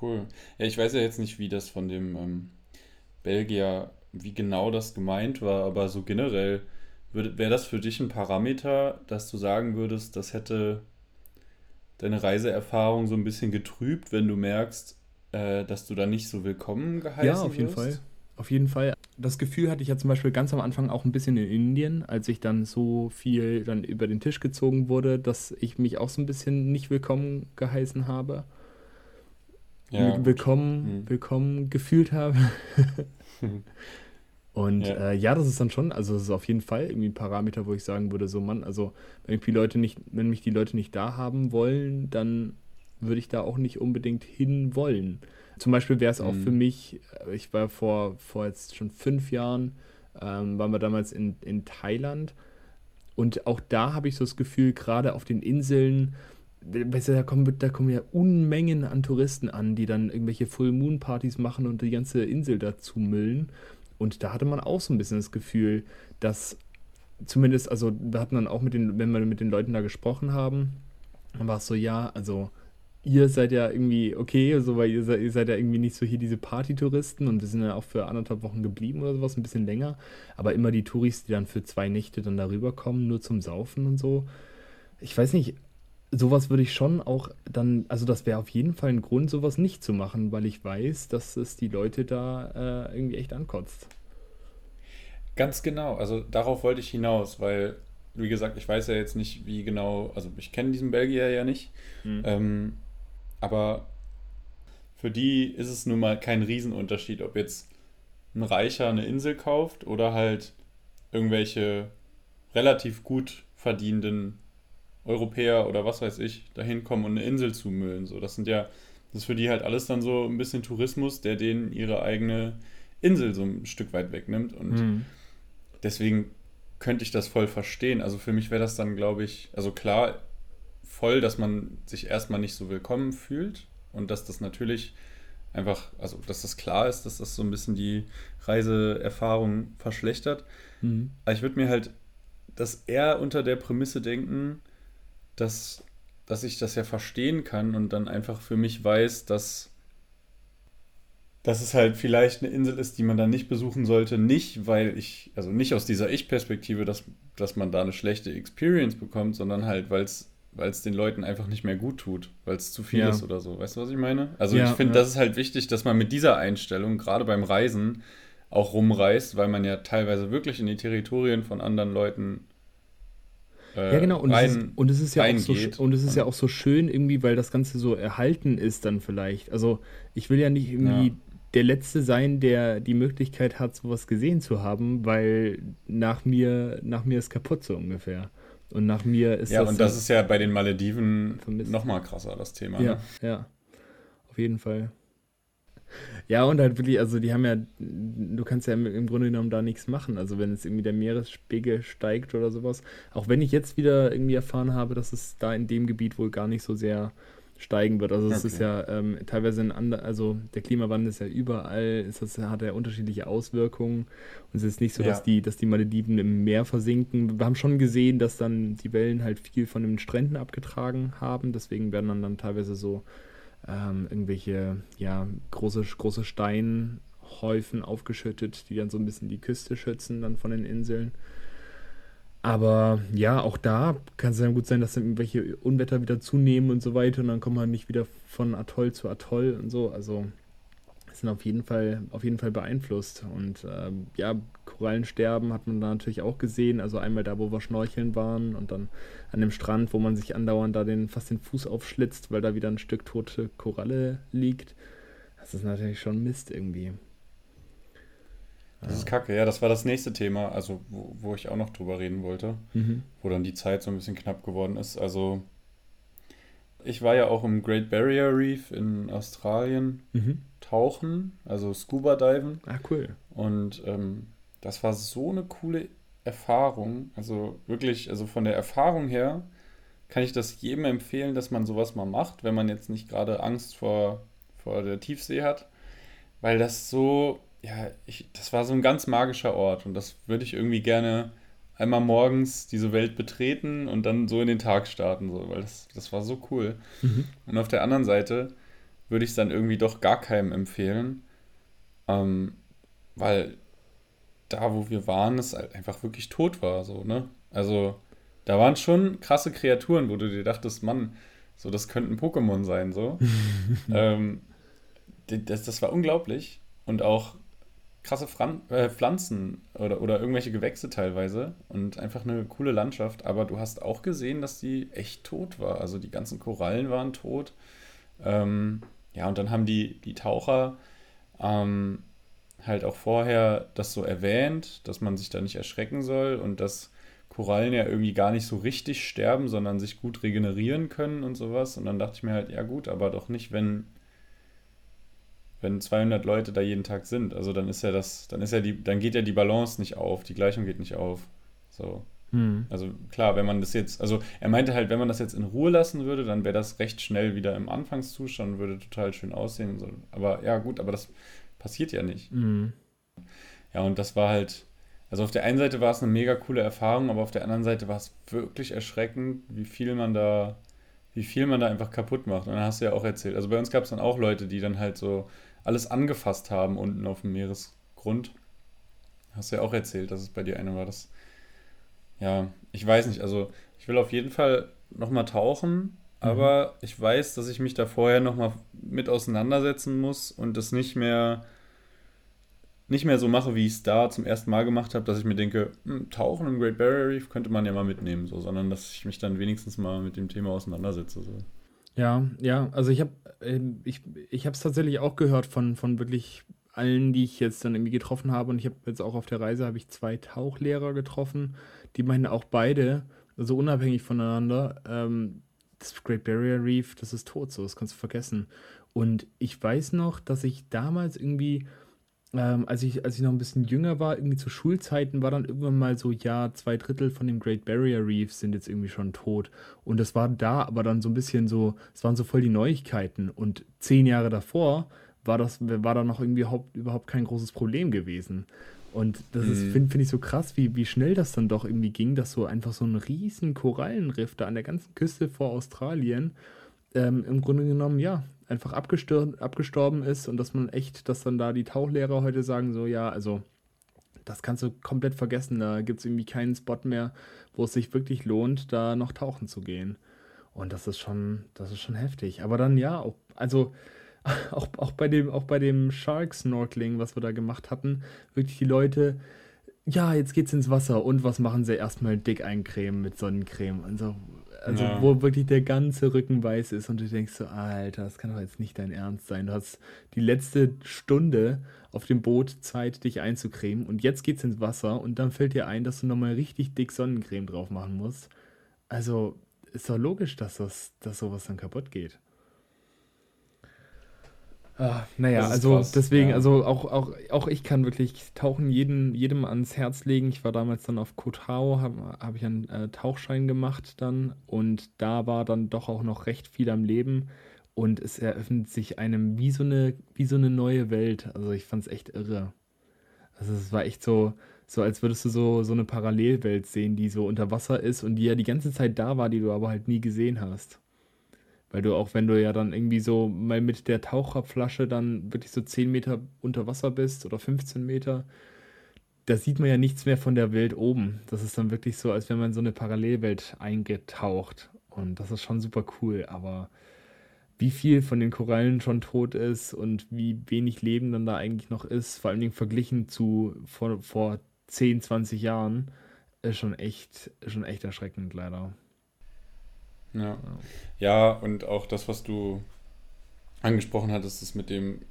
Cool. Ja, ich weiß ja jetzt nicht, wie das von dem ähm, Belgier, wie genau das gemeint war, aber so generell, wäre das für dich ein Parameter, dass du sagen würdest, das hätte deine Reiseerfahrung so ein bisschen getrübt, wenn du merkst, äh, dass du da nicht so willkommen geheißen wirst? Ja, auf jeden wirst? Fall. Auf jeden Fall. Das Gefühl hatte ich ja zum Beispiel ganz am Anfang auch ein bisschen in Indien, als ich dann so viel dann über den Tisch gezogen wurde, dass ich mich auch so ein bisschen nicht willkommen geheißen habe. Ja, willkommen, mhm. willkommen gefühlt habe. [laughs] Und ja. Äh, ja. das ist dann schon, also das ist auf jeden Fall irgendwie ein Parameter, wo ich sagen würde, so Mann, also wenn die Leute nicht, wenn mich die Leute nicht da haben wollen, dann würde ich da auch nicht unbedingt hin wollen. Zum Beispiel wäre es auch mhm. für mich, äh, ich war vor, vor jetzt schon fünf Jahren, ähm, waren wir damals in, in Thailand und auch da habe ich so das Gefühl, gerade auf den Inseln, weißt du, da kommen, da kommen ja Unmengen an Touristen an, die dann irgendwelche Full Moon Partys machen und die ganze Insel dazu müllen. Und da hatte man auch so ein bisschen das Gefühl, dass zumindest, also wir hatten dann auch mit den, wenn wir mit den Leuten da gesprochen haben, dann war es so, ja, also ihr seid ja irgendwie okay, also weil ihr seid, ihr seid ja irgendwie nicht so hier diese Partytouristen und wir sind ja auch für anderthalb Wochen geblieben oder sowas, ein bisschen länger. Aber immer die Touris, die dann für zwei Nächte dann darüber kommen, nur zum Saufen und so. Ich weiß nicht, sowas würde ich schon auch dann, also das wäre auf jeden Fall ein Grund, sowas nicht zu machen, weil ich weiß, dass es die Leute da äh, irgendwie echt ankotzt. Ganz genau, also darauf wollte ich hinaus, weil, wie gesagt, ich weiß ja jetzt nicht, wie genau, also ich kenne diesen Belgier ja nicht, mhm. ähm, aber für die ist es nun mal kein Riesenunterschied, ob jetzt ein Reicher eine Insel kauft oder halt irgendwelche relativ gut verdienenden Europäer oder was weiß ich dahin kommen und eine Insel zumüllen. So, das sind ja, das ist für die halt alles dann so ein bisschen Tourismus, der denen ihre eigene Insel so ein Stück weit wegnimmt. Und mhm. deswegen könnte ich das voll verstehen. Also für mich wäre das dann, glaube ich, also klar, voll, dass man sich erstmal nicht so willkommen fühlt und dass das natürlich einfach, also dass das klar ist, dass das so ein bisschen die Reiseerfahrung verschlechtert. Mhm. Aber ich würde mir halt das eher unter der Prämisse denken, dass, dass ich das ja verstehen kann und dann einfach für mich weiß, dass, dass es halt vielleicht eine Insel ist, die man dann nicht besuchen sollte. Nicht, weil ich, also nicht aus dieser Ich-Perspektive, dass, dass man da eine schlechte Experience bekommt, sondern halt, weil es weil es den Leuten einfach nicht mehr gut tut, weil es zu viel ja. ist oder so. Weißt du, was ich meine? Also ja, ich finde, ja. das ist halt wichtig, dass man mit dieser Einstellung, gerade beim Reisen, auch rumreist, weil man ja teilweise wirklich in die Territorien von anderen Leuten äh, ja, genau. Und, rein, es ist, und es ist ja auch so und es ist ja auch so schön irgendwie, weil das Ganze so erhalten ist dann vielleicht. Also ich will ja nicht irgendwie der Letzte sein, der die Möglichkeit hat, sowas gesehen zu haben, weil nach mir nach mir ist kaputt so ungefähr. Und nach mir ist ja, das. Ja, und das ist ja bei den Malediven nochmal krasser, das Thema. Ja, ne? ja. Auf jeden Fall. Ja, und halt wirklich, also die haben ja, du kannst ja im Grunde genommen da nichts machen. Also wenn es irgendwie der Meeresspiegel steigt oder sowas. Auch wenn ich jetzt wieder irgendwie erfahren habe, dass es da in dem Gebiet wohl gar nicht so sehr steigen wird. Also es okay. ist ja ähm, teilweise ein anderer, also der Klimawandel ist ja überall, ist das, hat ja unterschiedliche Auswirkungen. Und es ist nicht so, ja. dass die, dass die Malediven im Meer versinken. Wir haben schon gesehen, dass dann die Wellen halt viel von den Stränden abgetragen haben. Deswegen werden dann, dann teilweise so ähm, irgendwelche ja, große, große Steinhäufen aufgeschüttet, die dann so ein bisschen die Küste schützen, dann von den Inseln. Aber ja, auch da kann es dann gut sein, dass dann irgendwelche Unwetter wieder zunehmen und so weiter und dann kommt man nicht wieder von Atoll zu Atoll und so. Also sind auf jeden Fall, auf jeden Fall beeinflusst. Und ähm, ja, Korallensterben hat man da natürlich auch gesehen. Also einmal da, wo wir schnorcheln waren und dann an dem Strand, wo man sich andauernd da den, fast den Fuß aufschlitzt, weil da wieder ein Stück tote Koralle liegt. Das ist natürlich schon Mist irgendwie. Das ist kacke, ja, das war das nächste Thema, also wo, wo ich auch noch drüber reden wollte, mhm. wo dann die Zeit so ein bisschen knapp geworden ist. Also ich war ja auch im Great Barrier Reef in Australien mhm. tauchen, also Scuba Diven. Ah, cool. Und ähm, das war so eine coole Erfahrung. Also wirklich, also von der Erfahrung her kann ich das jedem empfehlen, dass man sowas mal macht, wenn man jetzt nicht gerade Angst vor, vor der Tiefsee hat. Weil das so, ja, ich, das war so ein ganz magischer Ort und das würde ich irgendwie gerne einmal morgens diese Welt betreten und dann so in den Tag starten, so, weil das, das war so cool. Mhm. Und auf der anderen Seite würde ich es dann irgendwie doch gar keinem empfehlen, ähm, weil da, wo wir waren, es halt einfach wirklich tot war, so, ne? Also, da waren schon krasse Kreaturen, wo du dir dachtest, Mann, so, das könnten Pokémon sein, so. [laughs] ähm, das, das war unglaublich. Und auch krasse Fran äh, Pflanzen oder, oder irgendwelche Gewächse teilweise und einfach eine coole Landschaft. Aber du hast auch gesehen, dass die echt tot war. Also die ganzen Korallen waren tot. Ähm, ja, und dann haben die, die Taucher ähm, halt auch vorher das so erwähnt, dass man sich da nicht erschrecken soll und dass Korallen ja irgendwie gar nicht so richtig sterben, sondern sich gut regenerieren können und sowas. Und dann dachte ich mir halt, ja gut, aber doch nicht, wenn wenn 200 Leute da jeden Tag sind. Also dann ist ja das, dann ist ja die, dann geht ja die Balance nicht auf, die Gleichung geht nicht auf. So. Hm. Also klar, wenn man das jetzt, also er meinte halt, wenn man das jetzt in Ruhe lassen würde, dann wäre das recht schnell wieder im Anfangszustand, würde total schön aussehen. So. Aber ja, gut, aber das passiert ja nicht. Hm. Ja, und das war halt, also auf der einen Seite war es eine mega coole Erfahrung, aber auf der anderen Seite war es wirklich erschreckend, wie viel man da, wie viel man da einfach kaputt macht. Und dann hast du ja auch erzählt. Also bei uns gab es dann auch Leute, die dann halt so alles angefasst haben unten auf dem Meeresgrund. Hast du ja auch erzählt, dass es bei dir eine war. Das, ja, ich weiß nicht, also ich will auf jeden Fall nochmal tauchen, aber mhm. ich weiß, dass ich mich da vorher nochmal mit auseinandersetzen muss und das nicht mehr nicht mehr so mache, wie ich es da zum ersten Mal gemacht habe, dass ich mir denke, hm, Tauchen im Great Barrier Reef könnte man ja mal mitnehmen, so, sondern dass ich mich dann wenigstens mal mit dem Thema auseinandersetze. So. Ja, ja, also ich habe ähm, ich, ich es tatsächlich auch gehört von, von wirklich allen, die ich jetzt dann irgendwie getroffen habe und ich habe jetzt auch auf der Reise habe ich zwei Tauchlehrer getroffen, die meinen auch beide, also unabhängig voneinander, ähm, das Great Barrier Reef, das ist tot so, das kannst du vergessen. Und ich weiß noch, dass ich damals irgendwie ähm, als, ich, als ich noch ein bisschen jünger war, irgendwie zu Schulzeiten, war dann irgendwann mal so, ja, zwei Drittel von dem Great Barrier Reef sind jetzt irgendwie schon tot. Und das war da aber dann so ein bisschen so, es waren so voll die Neuigkeiten. Und zehn Jahre davor war das, war da noch irgendwie überhaupt, überhaupt kein großes Problem gewesen. Und das mhm. finde find ich so krass, wie, wie schnell das dann doch irgendwie ging, dass so einfach so ein riesen Korallenriff da an der ganzen Küste vor Australien ähm, im Grunde genommen, ja, einfach abgestorben ist und dass man echt, dass dann da die Tauchlehrer heute sagen, so, ja, also das kannst du komplett vergessen. Da gibt es irgendwie keinen Spot mehr, wo es sich wirklich lohnt, da noch tauchen zu gehen. Und das ist schon, das ist schon heftig. Aber dann ja, auch, also [laughs] auch, auch bei dem, auch bei dem Shark Snorkeling, was wir da gemacht hatten, wirklich die Leute, ja, jetzt geht's ins Wasser und was machen sie? Erstmal dick eincremen mit Sonnencreme. Also, also ja. wo wirklich der ganze Rücken weiß ist und du denkst so, Alter, das kann doch jetzt nicht dein Ernst sein. Du hast die letzte Stunde auf dem Boot Zeit, dich einzucremen und jetzt geht's ins Wasser und dann fällt dir ein, dass du nochmal richtig dick Sonnencreme drauf machen musst. Also ist doch logisch, dass, das, dass sowas dann kaputt geht. Ah, naja, also krass, deswegen, ja. also auch, auch, auch ich kann wirklich Tauchen jedem, jedem ans Herz legen. Ich war damals dann auf Kotao, habe hab ich einen äh, Tauchschein gemacht dann und da war dann doch auch noch recht viel am Leben und es eröffnet sich einem wie so eine, wie so eine neue Welt. Also ich fand es echt irre. Also es war echt so, so als würdest du so, so eine Parallelwelt sehen, die so unter Wasser ist und die ja die ganze Zeit da war, die du aber halt nie gesehen hast. Weil du auch, wenn du ja dann irgendwie so mal mit der Taucherflasche dann wirklich so 10 Meter unter Wasser bist oder 15 Meter, da sieht man ja nichts mehr von der Welt oben. Das ist dann wirklich so, als wenn man in so eine Parallelwelt eingetaucht. Und das ist schon super cool. Aber wie viel von den Korallen schon tot ist und wie wenig Leben dann da eigentlich noch ist, vor allen Dingen verglichen zu vor, vor 10, 20 Jahren, ist schon echt, schon echt erschreckend leider. Ja. ja, und auch das, was du angesprochen hattest, ist mit dem,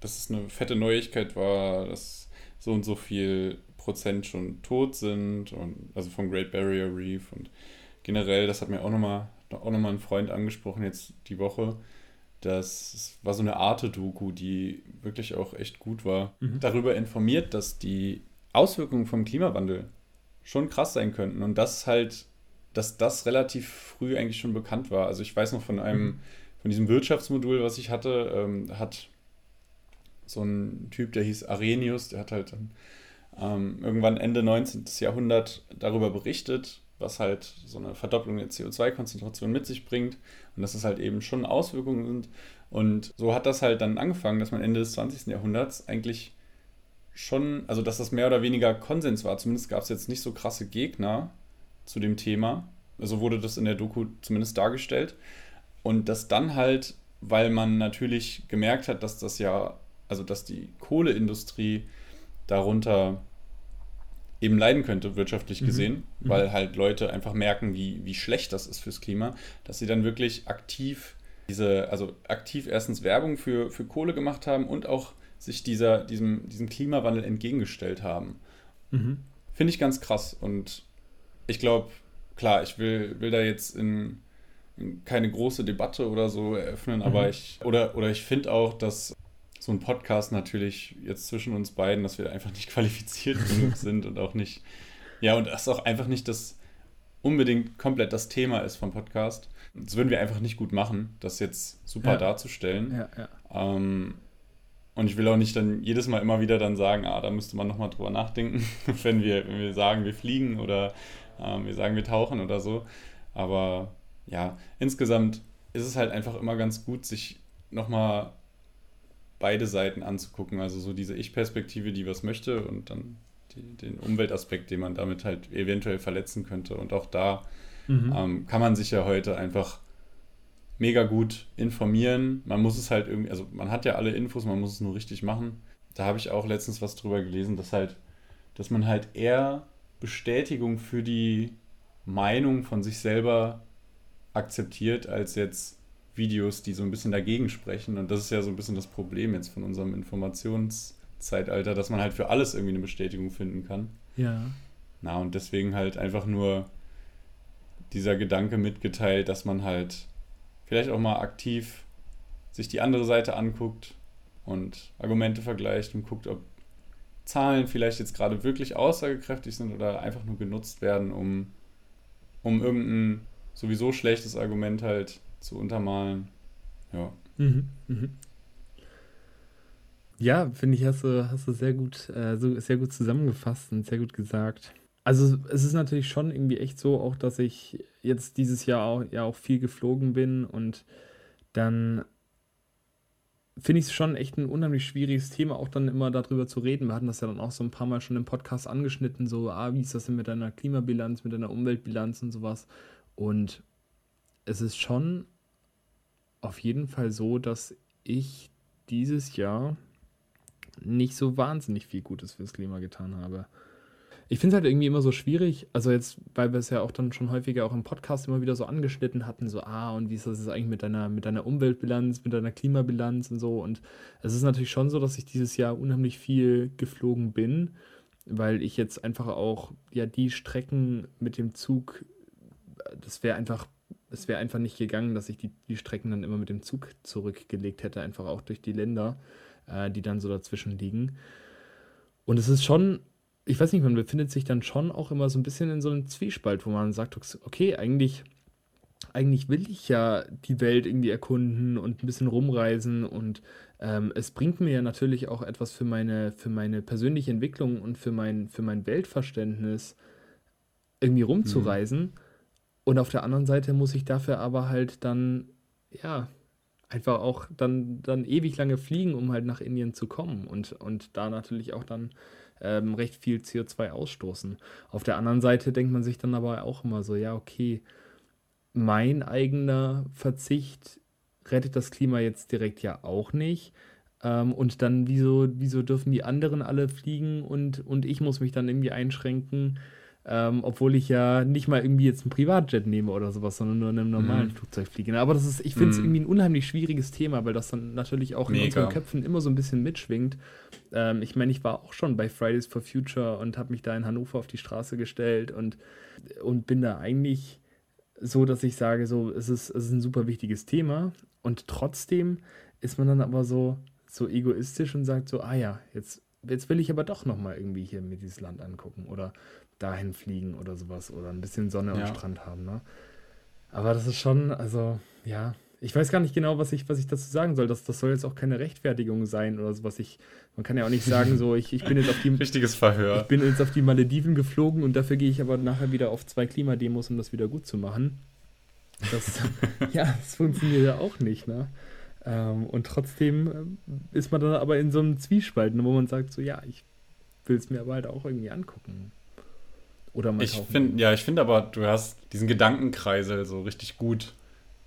dass es eine fette Neuigkeit war, dass so und so viel Prozent schon tot sind und also vom Great Barrier Reef und generell, das hat mir auch nochmal auch noch mal ein Freund angesprochen jetzt die Woche, das war so eine Arte-Doku, die wirklich auch echt gut war, mhm. darüber informiert, dass die Auswirkungen vom Klimawandel schon krass sein könnten und das halt dass das relativ früh eigentlich schon bekannt war. Also ich weiß noch von einem, von diesem Wirtschaftsmodul, was ich hatte, ähm, hat so ein Typ, der hieß Arrhenius, der hat halt dann ähm, irgendwann Ende 19. Jahrhundert darüber berichtet, was halt so eine Verdopplung der CO2-Konzentration mit sich bringt und dass es halt eben schon Auswirkungen sind. Und so hat das halt dann angefangen, dass man Ende des 20. Jahrhunderts eigentlich schon, also dass das mehr oder weniger Konsens war. Zumindest gab es jetzt nicht so krasse Gegner zu dem Thema. So wurde das in der Doku zumindest dargestellt. Und das dann halt, weil man natürlich gemerkt hat, dass das ja, also dass die Kohleindustrie darunter eben leiden könnte, wirtschaftlich mhm. gesehen, mhm. weil halt Leute einfach merken, wie, wie schlecht das ist fürs Klima, dass sie dann wirklich aktiv diese, also aktiv erstens Werbung für, für Kohle gemacht haben und auch sich dieser, diesem, diesem Klimawandel entgegengestellt haben. Mhm. Finde ich ganz krass und ich glaube, klar, ich will, will da jetzt in, in, keine große Debatte oder so eröffnen, mhm. aber ich, oder, oder ich finde auch, dass so ein Podcast natürlich jetzt zwischen uns beiden, dass wir einfach nicht [laughs] qualifiziert genug sind und auch nicht, ja, und das auch einfach nicht das unbedingt komplett das Thema ist vom Podcast. Das würden wir einfach nicht gut machen, das jetzt super ja. darzustellen. Ja, ja. Ähm, und ich will auch nicht dann jedes Mal immer wieder dann sagen, ah, da müsste man nochmal drüber nachdenken, [laughs] wenn wir, wenn wir sagen, wir fliegen oder ähm, wir sagen, wir tauchen oder so. Aber ja, insgesamt ist es halt einfach immer ganz gut, sich nochmal beide Seiten anzugucken. Also so diese Ich-Perspektive, die was möchte und dann die, den Umweltaspekt, den man damit halt eventuell verletzen könnte. Und auch da mhm. ähm, kann man sich ja heute einfach mega gut informieren. Man muss es halt irgendwie, also man hat ja alle Infos, man muss es nur richtig machen. Da habe ich auch letztens was drüber gelesen, dass halt, dass man halt eher Bestätigung für die Meinung von sich selber akzeptiert, als jetzt Videos, die so ein bisschen dagegen sprechen. Und das ist ja so ein bisschen das Problem jetzt von unserem Informationszeitalter, dass man halt für alles irgendwie eine Bestätigung finden kann. Ja. Na, und deswegen halt einfach nur dieser Gedanke mitgeteilt, dass man halt vielleicht auch mal aktiv sich die andere Seite anguckt und Argumente vergleicht und guckt, ob Zahlen vielleicht jetzt gerade wirklich aussagekräftig sind oder einfach nur genutzt werden, um, um irgendein sowieso schlechtes Argument halt zu untermalen. Ja. Mhm, mhm. Ja, finde ich, hast du, hast du sehr gut, äh, so, sehr gut zusammengefasst und sehr gut gesagt. Also es ist natürlich schon irgendwie echt so, auch dass ich jetzt dieses Jahr auch, ja auch viel geflogen bin und dann finde ich es schon echt ein unheimlich schwieriges Thema, auch dann immer darüber zu reden. Wir hatten das ja dann auch so ein paar Mal schon im Podcast angeschnitten, so, ah, wie ist das denn mit deiner Klimabilanz, mit deiner Umweltbilanz und sowas. Und es ist schon auf jeden Fall so, dass ich dieses Jahr nicht so wahnsinnig viel Gutes fürs Klima getan habe. Ich finde es halt irgendwie immer so schwierig, also jetzt, weil wir es ja auch dann schon häufiger auch im Podcast immer wieder so angeschnitten hatten, so, ah, und wie ist das jetzt eigentlich mit deiner, mit deiner Umweltbilanz, mit deiner Klimabilanz und so. Und es ist natürlich schon so, dass ich dieses Jahr unheimlich viel geflogen bin, weil ich jetzt einfach auch, ja, die Strecken mit dem Zug, das wäre einfach es wäre einfach nicht gegangen, dass ich die, die Strecken dann immer mit dem Zug zurückgelegt hätte, einfach auch durch die Länder, äh, die dann so dazwischen liegen. Und es ist schon, ich weiß nicht, man befindet sich dann schon auch immer so ein bisschen in so einem Zwiespalt, wo man sagt, okay, eigentlich, eigentlich will ich ja die Welt irgendwie erkunden und ein bisschen rumreisen und ähm, es bringt mir ja natürlich auch etwas für meine, für meine persönliche Entwicklung und für mein, für mein Weltverständnis irgendwie rumzureisen. Mhm. Und auf der anderen Seite muss ich dafür aber halt dann, ja, einfach auch dann, dann ewig lange fliegen, um halt nach Indien zu kommen und, und da natürlich auch dann ähm, recht viel CO2 ausstoßen. Auf der anderen Seite denkt man sich dann aber auch immer so, ja, okay, mein eigener Verzicht rettet das Klima jetzt direkt ja auch nicht. Ähm, und dann, wieso, wieso dürfen die anderen alle fliegen und, und ich muss mich dann irgendwie einschränken? Ähm, obwohl ich ja nicht mal irgendwie jetzt ein Privatjet nehme oder sowas, sondern nur in einem normalen mhm. Flugzeug fliege. Aber das ist, ich finde es mhm. irgendwie ein unheimlich schwieriges Thema, weil das dann natürlich auch Mega. in unseren Köpfen immer so ein bisschen mitschwingt. Ähm, ich meine, ich war auch schon bei Fridays for Future und habe mich da in Hannover auf die Straße gestellt und, und bin da eigentlich so, dass ich sage, so, es ist, es ist ein super wichtiges Thema und trotzdem ist man dann aber so, so egoistisch und sagt so, ah ja, jetzt, jetzt will ich aber doch nochmal irgendwie hier mir dieses Land angucken oder dahin fliegen oder sowas oder ein bisschen Sonne ja. am Strand haben. Ne? Aber das ist schon, also ja, ich weiß gar nicht genau, was ich, was ich dazu sagen soll. Das, das soll jetzt auch keine Rechtfertigung sein oder sowas. Ich, man kann ja auch nicht sagen, so, ich, ich bin jetzt auf die. [laughs] Richtiges Verhör. Ich bin jetzt auf die Malediven geflogen und dafür gehe ich aber nachher wieder auf zwei Klimademos, um das wieder gut zu machen. Das, [laughs] ja, das funktioniert ja auch nicht, ne? Ähm, und trotzdem äh, ist man dann aber in so einem Zwiespalt, wo man sagt, so, ja, ich will es mir aber halt auch irgendwie angucken. Oder mal ich finde, ja, ich finde aber, du hast diesen Gedankenkreisel so richtig gut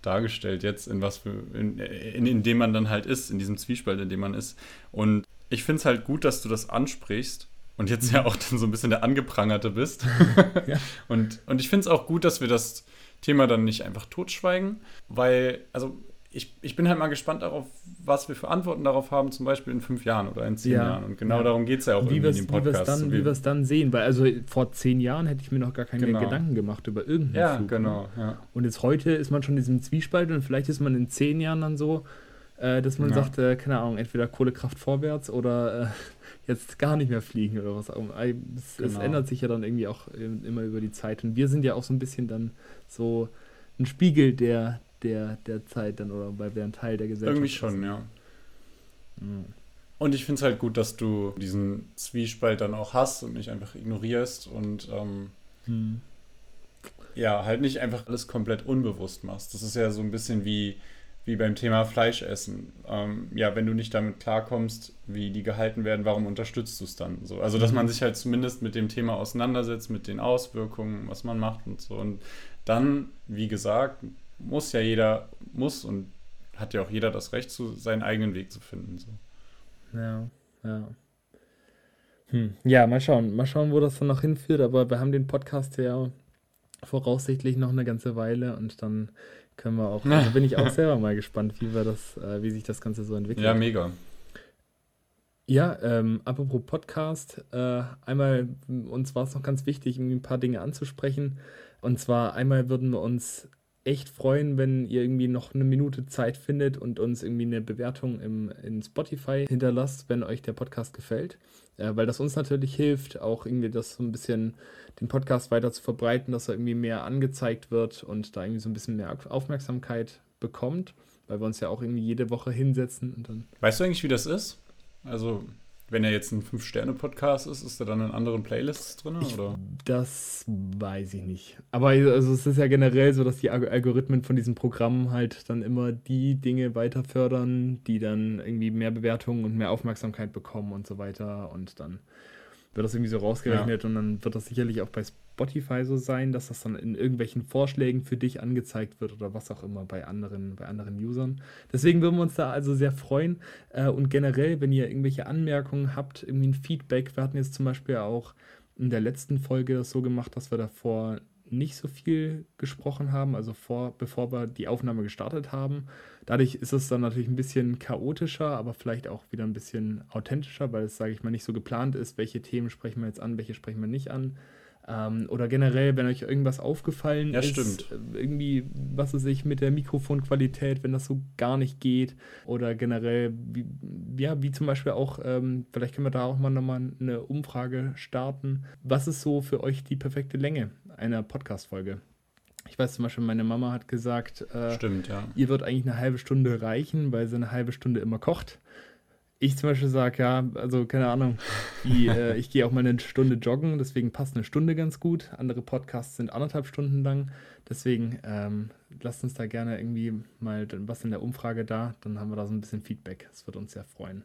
dargestellt jetzt, in was für, in, in, in dem man dann halt ist, in diesem Zwiespalt, in dem man ist. Und ich finde es halt gut, dass du das ansprichst und jetzt ja auch dann so ein bisschen der Angeprangerte bist. [laughs] [laughs] ja. und, und ich finde es auch gut, dass wir das Thema dann nicht einfach totschweigen, weil, also ich, ich bin halt mal gespannt darauf, was wir für Antworten darauf haben, zum Beispiel in fünf Jahren oder in zehn ja. Jahren. Und genau ja. darum geht es ja auch wie irgendwie in dem Podcast. Dann, so wie wir es dann sehen, weil also vor zehn Jahren hätte ich mir noch gar keine genau. Gedanken gemacht über irgendeinen ja, Flug. Ne? Genau, ja, Und jetzt heute ist man schon in diesem Zwiespalt und vielleicht ist man in zehn Jahren dann so, äh, dass man sagt, äh, keine Ahnung, entweder Kohlekraft vorwärts oder äh, jetzt gar nicht mehr fliegen oder was auch immer. Es, genau. es, ändert sich ja dann irgendwie auch immer über die Zeit. Und wir sind ja auch so ein bisschen dann so ein Spiegel der, der, der Zeit dann oder weil wir ein Teil der Gesellschaft Irgendwie schon, sind. ja. Mhm. Und ich finde es halt gut, dass du diesen Zwiespalt dann auch hast und nicht einfach ignorierst und ähm, mhm. ja, halt nicht einfach alles komplett unbewusst machst. Das ist ja so ein bisschen wie, wie beim Thema Fleischessen. Ähm, ja, wenn du nicht damit klarkommst, wie die gehalten werden, warum unterstützt du es dann so? Also, dass mhm. man sich halt zumindest mit dem Thema auseinandersetzt, mit den Auswirkungen, was man macht und so. Und dann, wie gesagt, muss ja jeder, muss und hat ja auch jeder das Recht, zu, seinen eigenen Weg zu finden. So. Ja, ja. Hm. Ja, mal schauen. Mal schauen, wo das dann noch hinführt. Aber wir haben den Podcast ja voraussichtlich noch eine ganze Weile und dann können wir auch, also bin ich auch [laughs] selber mal gespannt, wie wir das, äh, wie sich das Ganze so entwickelt. Ja, mega. Ja, ähm, apropos Podcast, äh, einmal, uns war es noch ganz wichtig, irgendwie ein paar Dinge anzusprechen. Und zwar einmal würden wir uns echt freuen, wenn ihr irgendwie noch eine Minute Zeit findet und uns irgendwie eine Bewertung im, in Spotify hinterlasst, wenn euch der Podcast gefällt. Äh, weil das uns natürlich hilft, auch irgendwie das so ein bisschen den Podcast weiter zu verbreiten, dass er irgendwie mehr angezeigt wird und da irgendwie so ein bisschen mehr Aufmerksamkeit bekommt, weil wir uns ja auch irgendwie jede Woche hinsetzen und dann. Weißt du eigentlich, wie das ist? Also, wenn er jetzt ein Fünf-Sterne-Podcast ist, ist er dann in anderen Playlists drin? Ich, oder? Das weiß ich nicht. Aber also es ist ja generell so, dass die Algorithmen von diesen Programmen halt dann immer die Dinge weiter fördern, die dann irgendwie mehr Bewertungen und mehr Aufmerksamkeit bekommen und so weiter. Und dann wird das irgendwie so rausgerechnet ja. und dann wird das sicherlich auch bei Spotify so sein, dass das dann in irgendwelchen Vorschlägen für dich angezeigt wird oder was auch immer bei anderen, bei anderen Usern. Deswegen würden wir uns da also sehr freuen. Äh, und generell, wenn ihr irgendwelche Anmerkungen habt, irgendwie ein Feedback, wir hatten jetzt zum Beispiel auch in der letzten Folge das so gemacht, dass wir davor nicht so viel gesprochen haben, also vor, bevor wir die Aufnahme gestartet haben. Dadurch ist es dann natürlich ein bisschen chaotischer, aber vielleicht auch wieder ein bisschen authentischer, weil es, sage ich mal, nicht so geplant ist, welche Themen sprechen wir jetzt an, welche sprechen wir nicht an. Ähm, oder generell, wenn euch irgendwas aufgefallen ja, ist, stimmt. Äh, irgendwie, was weiß ich, mit der Mikrofonqualität, wenn das so gar nicht geht. Oder generell, wie, ja, wie zum Beispiel auch, ähm, vielleicht können wir da auch mal nochmal eine Umfrage starten. Was ist so für euch die perfekte Länge einer Podcast-Folge? Ich weiß zum Beispiel, meine Mama hat gesagt, äh, Stimmt, ja. ihr wird eigentlich eine halbe Stunde reichen, weil sie eine halbe Stunde immer kocht ich zum Beispiel sage, ja, also keine Ahnung, die, [laughs] äh, ich gehe auch mal eine Stunde joggen, deswegen passt eine Stunde ganz gut. Andere Podcasts sind anderthalb Stunden lang. Deswegen ähm, lasst uns da gerne irgendwie mal was in der Umfrage da, dann haben wir da so ein bisschen Feedback. Das wird uns sehr freuen.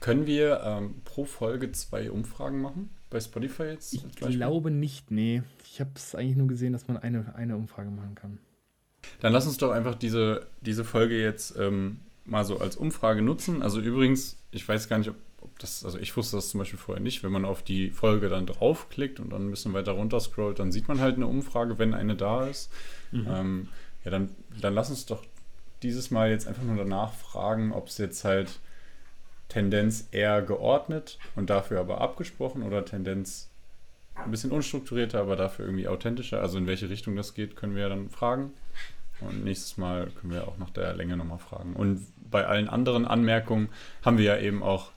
Können wir ähm, pro Folge zwei Umfragen machen? Bei Spotify jetzt? Ich glaube nicht, nee. Ich habe es eigentlich nur gesehen, dass man eine, eine Umfrage machen kann. Dann lass uns doch einfach diese, diese Folge jetzt ähm, mal so als Umfrage nutzen. Also übrigens, ich weiß gar nicht, ob, ob, das, also ich wusste das zum Beispiel vorher nicht, wenn man auf die Folge dann draufklickt und dann ein bisschen weiter runter scrollt, dann sieht man halt eine Umfrage, wenn eine da ist. Mhm. Ähm, ja, dann, dann lass uns doch dieses Mal jetzt einfach nur danach fragen, ob es jetzt halt Tendenz eher geordnet und dafür aber abgesprochen oder Tendenz ein bisschen unstrukturierter, aber dafür irgendwie authentischer. Also in welche Richtung das geht, können wir ja dann fragen. Und nächstes Mal können wir auch nach der Länge nochmal fragen. Und bei allen anderen Anmerkungen haben wir ja eben auch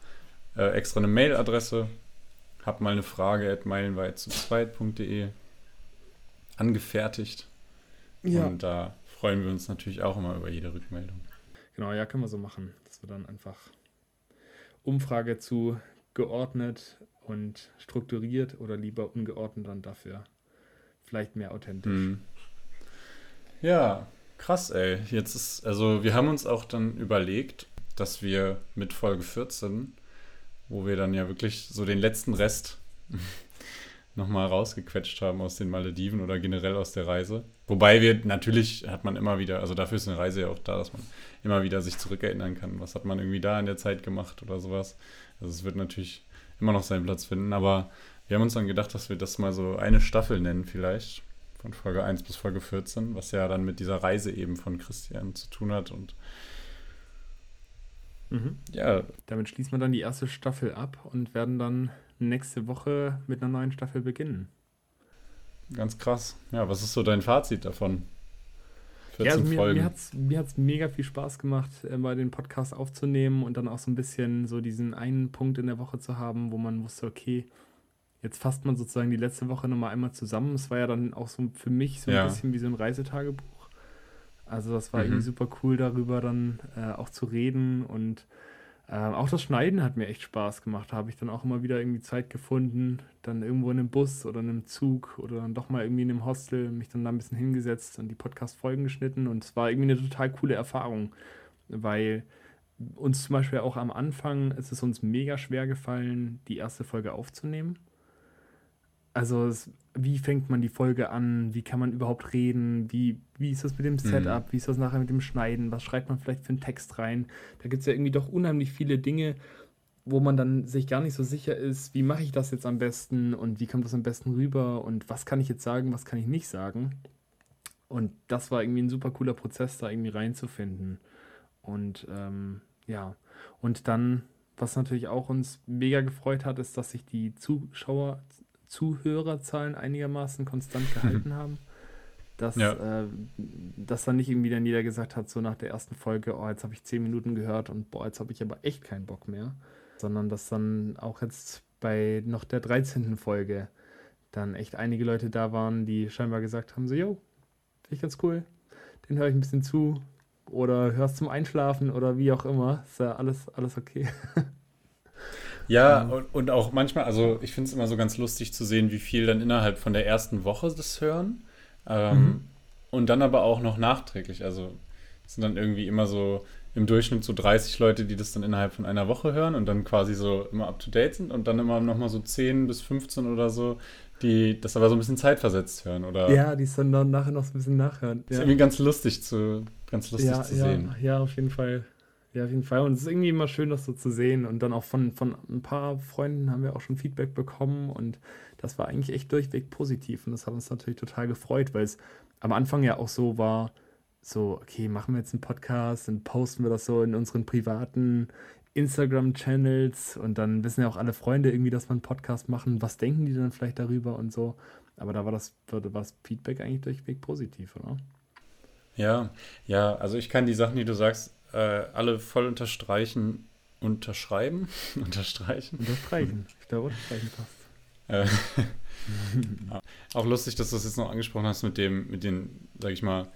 äh, extra eine Mailadresse. Hab mal eine Frage at meilenweit zu zweit.de angefertigt. Ja. Und da freuen wir uns natürlich auch immer über jede Rückmeldung. Genau, ja, können wir so machen, dass wir dann einfach Umfrage zu geordnet und strukturiert oder lieber ungeordnet dann dafür vielleicht mehr authentisch. Mhm. Ja, krass, ey. Jetzt ist, also wir haben uns auch dann überlegt, dass wir mit Folge 14, wo wir dann ja wirklich so den letzten Rest [laughs] nochmal rausgequetscht haben aus den Malediven oder generell aus der Reise. Wobei wir natürlich hat man immer wieder, also dafür ist eine Reise ja auch da, dass man immer wieder sich zurückerinnern kann, was hat man irgendwie da in der Zeit gemacht oder sowas. Also es wird natürlich immer noch seinen Platz finden, aber wir haben uns dann gedacht, dass wir das mal so eine Staffel nennen vielleicht von Folge 1 bis Folge 14, was ja dann mit dieser Reise eben von Christian zu tun hat. Und mhm. ja. Damit schließen wir dann die erste Staffel ab und werden dann nächste Woche mit einer neuen Staffel beginnen. Ganz krass. Ja, was ist so dein Fazit davon? 14 ja, also mir, Folgen. Mir hat es mega viel Spaß gemacht, äh, mal den Podcast aufzunehmen und dann auch so ein bisschen so diesen einen Punkt in der Woche zu haben, wo man wusste, okay, Jetzt fasst man sozusagen die letzte Woche nochmal einmal zusammen. Es war ja dann auch so für mich so ein ja. bisschen wie so ein Reisetagebuch. Also das war mhm. irgendwie super cool, darüber dann äh, auch zu reden und äh, auch das Schneiden hat mir echt Spaß gemacht. Da habe ich dann auch immer wieder irgendwie Zeit gefunden, dann irgendwo in einem Bus oder in einem Zug oder dann doch mal irgendwie in einem Hostel mich dann da ein bisschen hingesetzt und die Podcast-Folgen geschnitten und es war irgendwie eine total coole Erfahrung, weil uns zum Beispiel auch am Anfang ist es uns mega schwer gefallen, die erste Folge aufzunehmen Also, es, wie fängt man die Folge an? Wie kann man überhaupt reden? Wie, wie ist das mit dem mhm. Setup? Mhm. Wie ist das nachher mit dem Schneiden? Was schreibt man vielleicht für einen Text rein? Da gibt es ja irgendwie doch unheimlich viele Dinge, wo man dann sich gar nicht so sicher ist, wie mache ich das jetzt am besten und wie kommt das am besten rüber und was kann ich jetzt sagen, was kann ich nicht sagen. Und das war irgendwie ein super cooler Prozess, da irgendwie reinzufinden. Und ähm, ja, und dann, was natürlich auch uns mega gefreut hat, ist, dass sich die Zuschauer, Zuhörerzahlen einigermaßen konstant [laughs] gehalten haben. Dass, ja. äh, dass dann nicht irgendwie dann jeder gesagt hat, so nach der ersten Folge, oh, jetzt habe ich zehn Minuten gehört und boah, jetzt habe ich aber echt keinen Bock mehr. Sondern dass dann auch jetzt bei noch der 13. Folge dann echt einige Leute da waren, die scheinbar gesagt haben, so, yo, finde ich ganz cool, den höre ich ein bisschen zu oder hörst zum Einschlafen oder wie auch immer. Ist ja alles, alles okay. [laughs] Ja, und, und auch manchmal, also ich finde es immer so ganz lustig zu sehen, wie viel dann innerhalb von der ersten Woche das hören. Ähm, mhm. Und dann aber auch noch nachträglich. Also es sind dann irgendwie immer so im Durchschnitt so 30 Leute, die das dann innerhalb von einer Woche hören und dann quasi so immer up to date sind und dann immer nochmal so 10 bis 15 oder so, die das aber so ein bisschen zeitversetzt hören, oder? Ja, die es dann nachher noch so ein bisschen nachhören. Ja. Ist irgendwie ganz lustig zu, ganz lustig ja, zu ja, sehen. Ja, auf jeden Fall. Ja, auf jeden Fall. Und es ist irgendwie immer schön, das so zu sehen. Und dann auch von, von ein paar Freunden haben wir auch schon Feedback bekommen. Und das war eigentlich echt durchweg positiv. Und das hat uns natürlich total gefreut, weil es am Anfang ja auch so war, so, okay, machen wir jetzt einen Podcast und posten wir das so in unseren privaten Instagram-Channels und dann wissen ja auch alle Freunde irgendwie, dass wir einen Podcast machen. Was denken die dann vielleicht darüber und so? Aber da war das, war das Feedback eigentlich durchweg positiv, oder? Ja, ja, also ich kann die Sachen, die du sagst, äh, alle voll unterstreichen, unterschreiben, [laughs] unterstreichen. Unterstreichen, ich glaube, unterstreichen passt. Äh, [laughs] auch lustig, dass du das jetzt noch angesprochen hast mit dem, mit den, sag ich mal,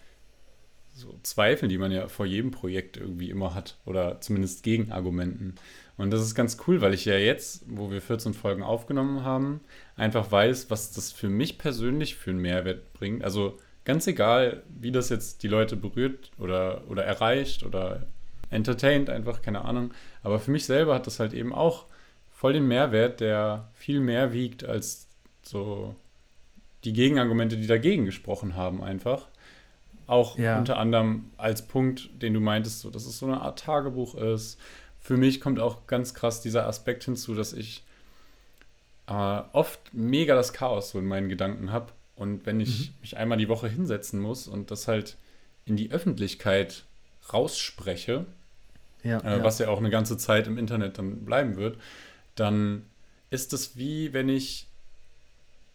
so Zweifeln, die man ja vor jedem Projekt irgendwie immer hat oder zumindest Gegenargumenten. Und das ist ganz cool, weil ich ja jetzt, wo wir 14 Folgen aufgenommen haben, einfach weiß, was das für mich persönlich für einen Mehrwert bringt. Also ganz egal, wie das jetzt die Leute berührt oder, oder erreicht oder entertaint, einfach, keine Ahnung. Aber für mich selber hat das halt eben auch voll den Mehrwert, der viel mehr wiegt als so die Gegenargumente, die dagegen gesprochen haben, einfach. Auch ja. unter anderem als Punkt, den du meintest, so, dass es so eine Art Tagebuch ist. Für mich kommt auch ganz krass dieser Aspekt hinzu, dass ich äh, oft mega das Chaos so in meinen Gedanken habe. Und wenn ich mhm. mich einmal die Woche hinsetzen muss und das halt in die Öffentlichkeit rausspreche, ja, äh, ja. was ja auch eine ganze Zeit im Internet dann bleiben wird, dann ist es wie wenn ich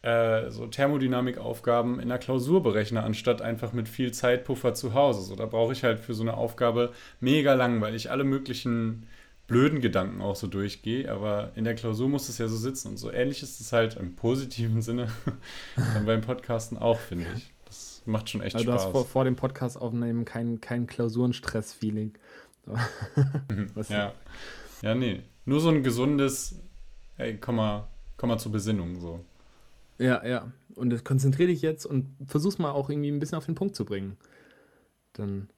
äh, so Thermodynamikaufgaben in der Klausur berechne, anstatt einfach mit viel Zeitpuffer zu Hause. So, da brauche ich halt für so eine Aufgabe mega lang, weil ich alle möglichen blöden Gedanken auch so durchgehe, aber in der Klausur muss es ja so sitzen und so ähnlich ist es halt im positiven Sinne [laughs] beim Podcasten auch, finde ich. Das macht schon echt also Spaß. Du hast vor, vor dem Podcast aufnehmen kein, kein Klausurenstress-Feeling. [laughs] ja. ja, nee. Nur so ein gesundes, ey, komm mal, komm mal zur Besinnung, so. Ja, ja. Und konzentriere dich jetzt und versuch's mal auch irgendwie ein bisschen auf den Punkt zu bringen. Dann.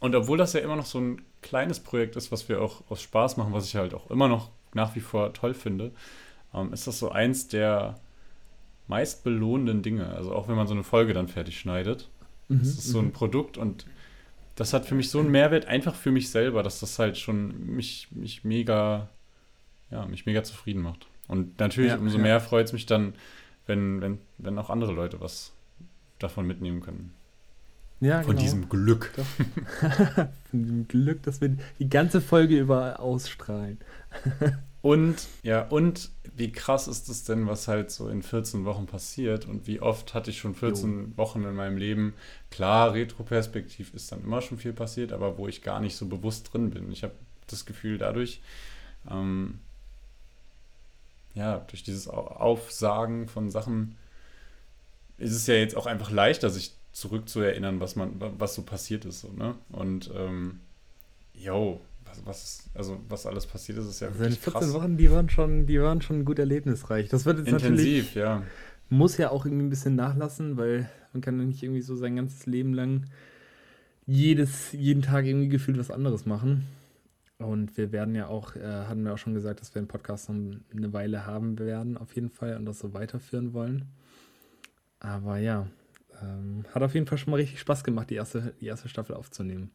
Und obwohl das ja immer noch so ein kleines Projekt ist, was wir auch aus Spaß machen, was ich halt auch immer noch nach wie vor toll finde, ähm, ist das so eins der meist belohnenden Dinge. Also auch wenn man so eine Folge dann fertig schneidet. Mhm, das ist so ein mhm. Produkt und das hat für mich so einen Mehrwert, einfach für mich selber, dass das halt schon mich, mich mega, ja, mich mega zufrieden macht. Und natürlich, ja, umso ja. mehr freut es mich dann, wenn, wenn, wenn auch andere Leute was davon mitnehmen können. Ja, Von genau. diesem Glück. [laughs] Von diesem Glück, dass wir die ganze Folge über ausstrahlen. [laughs] und, ja, und wie krass ist es denn, was halt so in 14 Wochen passiert und wie oft hatte ich schon 14 jo. Wochen in meinem Leben. Klar, retroperspektiv ist dann immer schon viel passiert, aber wo ich gar nicht so bewusst drin bin. Ich habe das Gefühl, dadurch ähm, ja, durch dieses Aufsagen von Sachen ist es ja jetzt auch einfach leichter, sich zurückzuerinnern, was man, was so passiert ist. So, ne? Und ähm, yo, was, was, also was alles passiert ist, ist ja also wirklich 14 krass. Wochen, die waren schon, die waren schon gut erlebnisreich. Das wird jetzt Intensiv, ja. Muss ja auch irgendwie ein bisschen nachlassen, weil man kann ja nicht irgendwie so sein ganzes Leben lang jedes, jeden Tag irgendwie gefühlt was anderes machen. Und wir werden ja auch, äh, hatten wir auch schon gesagt, dass wir den Podcast noch eine Weile haben werden, auf jeden Fall, und das so weiterführen wollen. Aber ja, ähm, hat auf jeden Fall schon mal richtig Spaß gemacht, die erste, die erste Staffel aufzunehmen.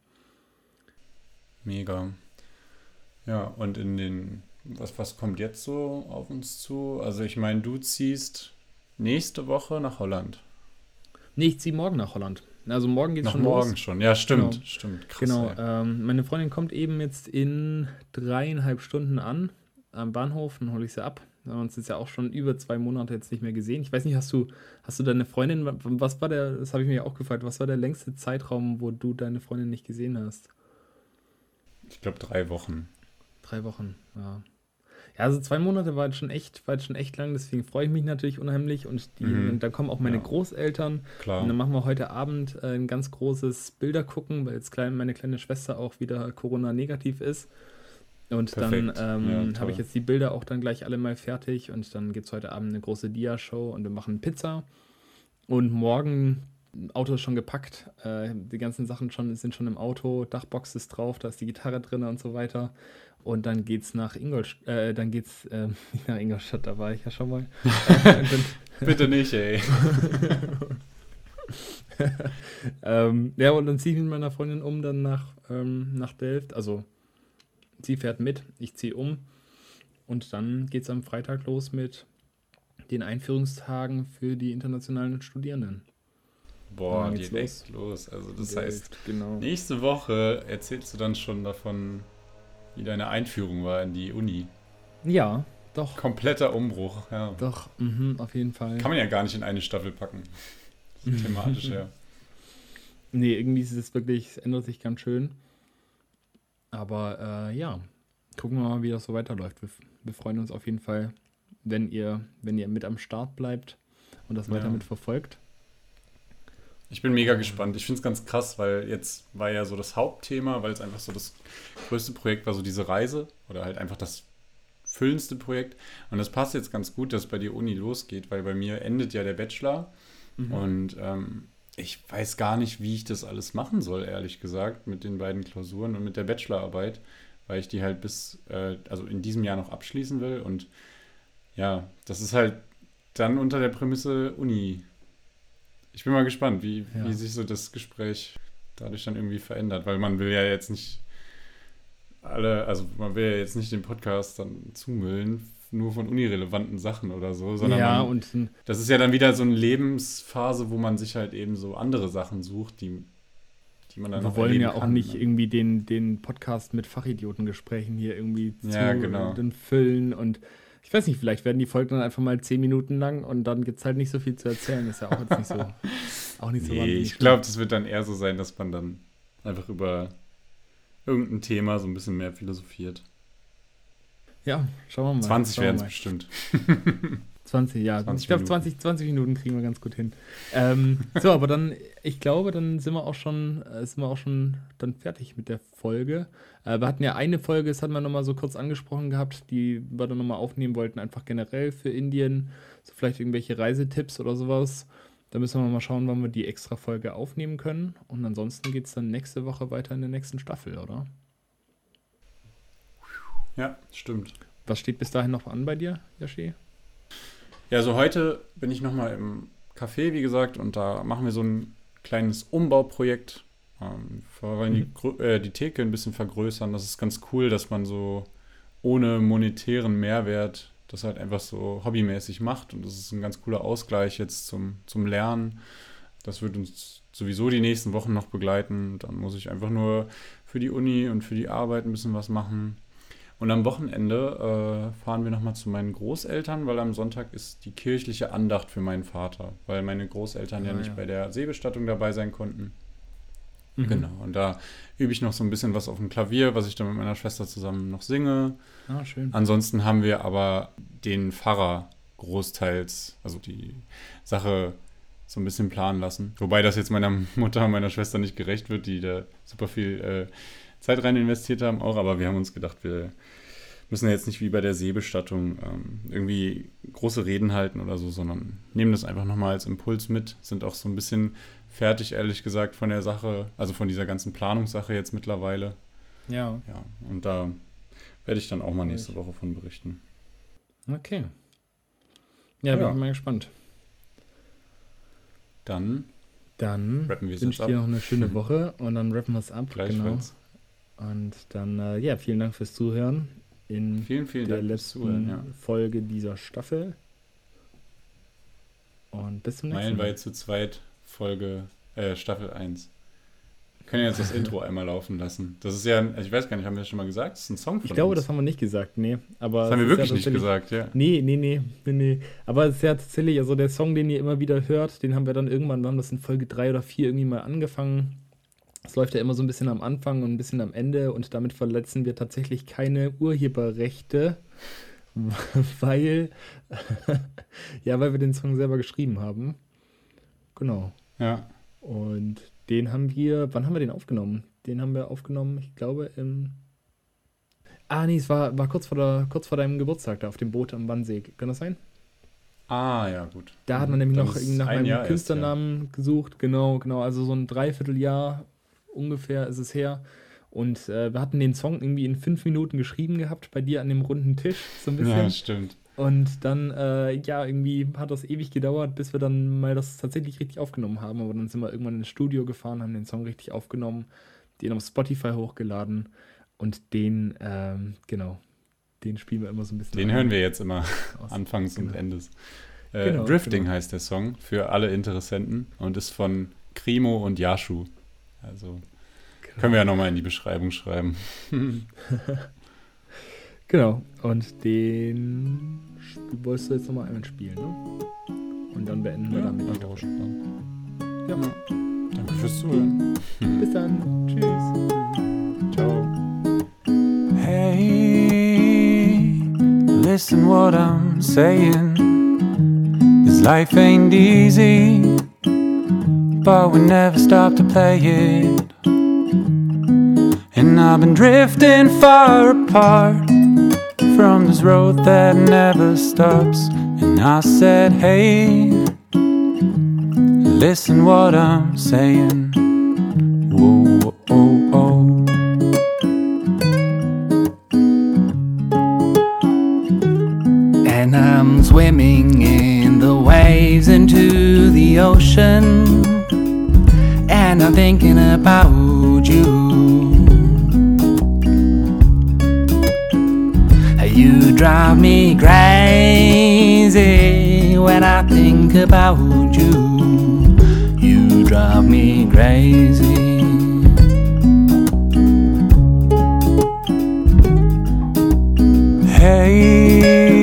Mega. Ja, und in den, was, was kommt jetzt so auf uns zu? Also ich meine, du ziehst nächste Woche nach Holland. Nee, ich ziehe morgen nach Holland. Also morgen geht es schon morgen los. schon, ja, stimmt. Genau. Stimmt, krass. Genau. Ähm, meine Freundin kommt eben jetzt in dreieinhalb Stunden an am Bahnhof, dann hole ich sie ab. Wir haben uns jetzt ja auch schon über zwei Monate jetzt nicht mehr gesehen. Ich weiß nicht, hast du, hast du deine Freundin, was war der, das habe ich mir ja auch gefragt, was war der längste Zeitraum, wo du deine Freundin nicht gesehen hast? Ich glaube drei Wochen. Drei Wochen, ja. Ja, also zwei Monate war jetzt schon echt, war jetzt schon echt lang, deswegen freue ich mich natürlich unheimlich. Und, die, mhm. und dann kommen auch meine ja. Großeltern. Klar. Und dann machen wir heute Abend äh, ein ganz großes Bilder gucken, weil jetzt klein, meine kleine Schwester auch wieder Corona-negativ ist. Und Perfekt. dann ähm, ja, habe ich jetzt die Bilder auch dann gleich alle mal fertig und dann gibt es heute Abend eine große Dia-Show und wir machen Pizza. Und morgen Auto ist schon gepackt, äh, die ganzen Sachen schon, sind schon im Auto, Dachbox ist drauf, da ist die Gitarre drin und so weiter. Und dann geht's nach Ingolstadt, äh, dann geht's äh, [laughs] nicht nach Ingolstadt, da war ich ja schon mal. [laughs] Bitte nicht, ey. [laughs] ähm, ja, und dann ziehe ich mit meiner Freundin um dann nach, ähm, nach Delft. Also sie fährt mit, ich ziehe um. Und dann geht es am Freitag los mit den Einführungstagen für die internationalen Studierenden. Boah, direkt los. los. Also das direkt, heißt, genau. nächste Woche erzählst du dann schon davon, wie deine Einführung war in die Uni. Ja, doch. Kompletter Umbruch, ja. Doch, mh, auf jeden Fall. Kann man ja gar nicht in eine Staffel packen. [laughs] Thematisch, ja. Nee, irgendwie ist es wirklich, es ändert sich ganz schön. Aber äh, ja, gucken wir mal, wie das so weiterläuft. Wir, wir, freuen uns auf jeden Fall, wenn ihr, wenn ihr mit am Start bleibt und das weiter ja. mit verfolgt. Ich bin mega gespannt. Ich finde es ganz krass, weil jetzt war ja so das Hauptthema, weil es einfach so das größte Projekt war, so diese Reise oder halt einfach das füllendste Projekt. Und das passt jetzt ganz gut, dass bei der Uni losgeht, weil bei mir endet ja der Bachelor. Mhm. Und ähm, ich weiß gar nicht, wie ich das alles machen soll, ehrlich gesagt, mit den beiden Klausuren und mit der Bachelorarbeit, weil ich die halt bis, äh, also in diesem Jahr noch abschließen will. Und ja, das ist halt dann unter der Prämisse Uni ich bin mal gespannt, wie, ja. wie sich so das Gespräch dadurch dann irgendwie verändert, weil man will ja jetzt nicht alle, also man will ja jetzt nicht den Podcast dann zumüllen, nur von unirelevanten Sachen oder so, sondern ja, man, und das ist ja dann wieder so eine Lebensphase, wo man sich halt eben so andere Sachen sucht, die, die man dann Wir wollen ja auch kann, nicht ne? irgendwie den, den Podcast mit Fachidiotengesprächen hier irgendwie ja, zu genau. füllen und ich weiß nicht, vielleicht werden die Folgen dann einfach mal zehn Minuten lang und dann gibt es halt nicht so viel zu erzählen. Ist ja auch jetzt nicht so. [laughs] auch nicht so nee, ich glaube, das wird dann eher so sein, dass man dann einfach über irgendein Thema so ein bisschen mehr philosophiert. Ja, schauen wir mal. 20 werden es bestimmt. [laughs] 20, ja. 20 ich glaube, 20, 20 Minuten kriegen wir ganz gut hin. Ähm, so, aber dann, ich glaube, dann sind wir auch schon, äh, sind wir auch schon dann fertig mit der Folge. Äh, wir hatten ja eine Folge, das hatten wir nochmal so kurz angesprochen gehabt, die wir dann nochmal aufnehmen wollten, einfach generell für Indien. So vielleicht irgendwelche Reisetipps oder sowas. Da müssen wir mal schauen, wann wir die extra Folge aufnehmen können. Und ansonsten geht es dann nächste Woche weiter in der nächsten Staffel, oder? Ja, stimmt. Was steht bis dahin noch an bei dir, Yashi? Ja, so heute bin ich nochmal im Café, wie gesagt, und da machen wir so ein kleines Umbauprojekt. Ähm, wir wollen mhm. die, äh, die Theke ein bisschen vergrößern. Das ist ganz cool, dass man so ohne monetären Mehrwert das halt einfach so hobbymäßig macht. Und das ist ein ganz cooler Ausgleich jetzt zum, zum Lernen. Das wird uns sowieso die nächsten Wochen noch begleiten. Dann muss ich einfach nur für die Uni und für die Arbeit ein bisschen was machen. Und am Wochenende äh, fahren wir nochmal zu meinen Großeltern, weil am Sonntag ist die kirchliche Andacht für meinen Vater, weil meine Großeltern ah, ja nicht ja. bei der Seebestattung dabei sein konnten. Mhm. Genau, und da übe ich noch so ein bisschen was auf dem Klavier, was ich dann mit meiner Schwester zusammen noch singe. Ah, schön. Ansonsten haben wir aber den Pfarrer großteils, also die Sache so ein bisschen planen lassen. Wobei das jetzt meiner [laughs] Mutter und meiner Schwester nicht gerecht wird, die da super viel äh, Zeit rein investiert haben auch, aber wir haben uns gedacht, wir müssen ja jetzt nicht wie bei der Seebestattung ähm, irgendwie große Reden halten oder so, sondern nehmen das einfach nochmal als Impuls mit, sind auch so ein bisschen fertig, ehrlich gesagt, von der Sache, also von dieser ganzen Planungssache jetzt mittlerweile. Ja. Ja, und da werde ich dann auch mal nächste Woche von berichten. Okay. Ja, bin Ja. ich mal gespannt. Dann Dann Rappen wir es wünsche ich dir noch eine schöne [laughs] Woche und dann rappen wir es ab. Genau. Und dann, äh, ja, vielen Dank fürs Zuhören in Vielen, vielen der Dank letzten Zuhören. Ja. Folge dieser Staffel. Und bis zum nächsten Mal. Meilenweit zu zweit, Folge, äh, Staffel 1. Wir können jetzt das Intro einmal laufen lassen. Das ist ja, ein- ich weiß gar nicht, haben wir das schon mal gesagt? Das ist ein Song von Ich glaube, uns. das haben wir nicht gesagt, nee. Aber das haben wir wirklich ja nicht gesagt, ja. Nee, nee, nee, nee, nee. Aber es ist ja tatsächlich, also der Song, den ihr immer wieder hört, den haben wir dann irgendwann, wir haben das in Folge 3 oder 4 irgendwie mal angefangen. Es läuft ja immer so ein bisschen am Anfang und ein bisschen am Ende und damit verletzen wir tatsächlich keine Urheberrechte, [laughs] weil, [laughs] ja, weil wir den Song selber geschrieben haben. Genau. Ja, Und den haben wir, wann haben wir den aufgenommen? Den haben wir aufgenommen, ich glaube, im. Ah, nee, es war, war kurz, vor der, kurz vor deinem Geburtstag da auf dem Boot am Wannsee. Kann das sein? Ah, ja, gut. Da hat man nämlich Dann noch ist nach ein meinem Jahr Künstlernamen gesucht. Genau, genau. Also so ein Dreivierteljahr ungefähr ist es her. Und äh, wir hatten den Song irgendwie in fünf Minuten geschrieben gehabt, bei dir an dem runden Tisch, so ein Ja, bisschen. ja stimmt. Und dann, äh, ja, irgendwie hat das ewig gedauert, bis wir dann mal das tatsächlich richtig aufgenommen haben. Aber dann sind wir irgendwann ins Studio gefahren, haben den Song richtig aufgenommen, den auf Spotify hochgeladen und den, ähm, genau, den spielen wir immer so ein bisschen. Den ein- hören wir jetzt immer [laughs] aus. anfangs und Genau. Endes. Äh, Genau, Drifting genau. heißt der Song für alle Interessenten und ist von Krimo und Yashu. Also können wir ja nochmal in die Beschreibung schreiben. [laughs] Genau, und den wolltest du jetzt nochmal einmal spielen, ne? Und dann beenden wir damit die Staffel. Ja. Danke fürs Zuhören. [laughs] Bis dann. Tschüss. Ciao. Hey, listen what I'm saying. This life ain't easy, but we never stop to play it. And I've been drifting far apart from this road that never stops. And I said, Hey, listen what I'm saying. Whoa, thinking about you. You drive me crazy when I think about you. You drive me crazy. Hey,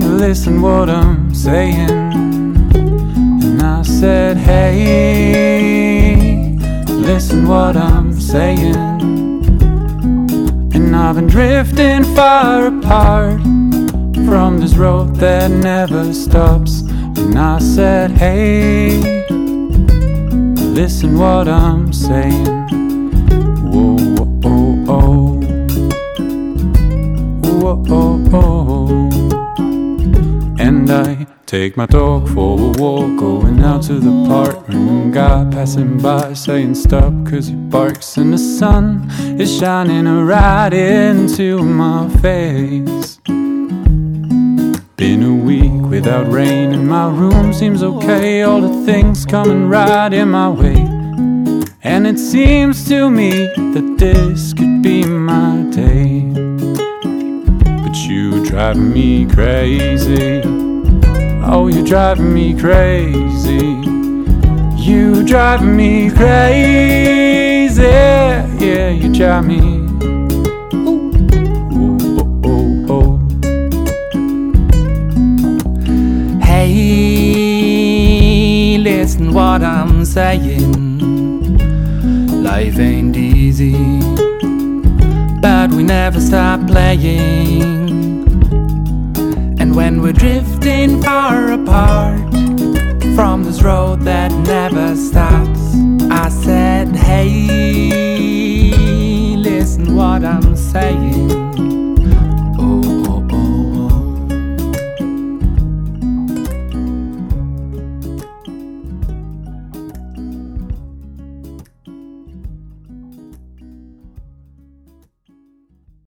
listen what I'm saying. And I said, Hey, what I'm saying. And I've been drifting far apart from this road that never stops. And I said, Hey, listen what I'm saying. Whoa. Whoa. And I take my dog for a walk, going out to the park. A guy passing by saying stop, cause he barks. And the sun is shining right into my face. Been a week without rain, and my room seems okay. All the things coming right in my way. And it seems to me that this could be my day. But you driving me crazy. Oh, you're driving me crazy. You drive me crazy. Yeah, you drive me. Ooh. Oh, oh, oh. Hey, listen what I'm saying. Life ain't easy, but we never stop playing. And when we're drifting far apart from this road that never stops, I said, Hey, listen what I'm saying.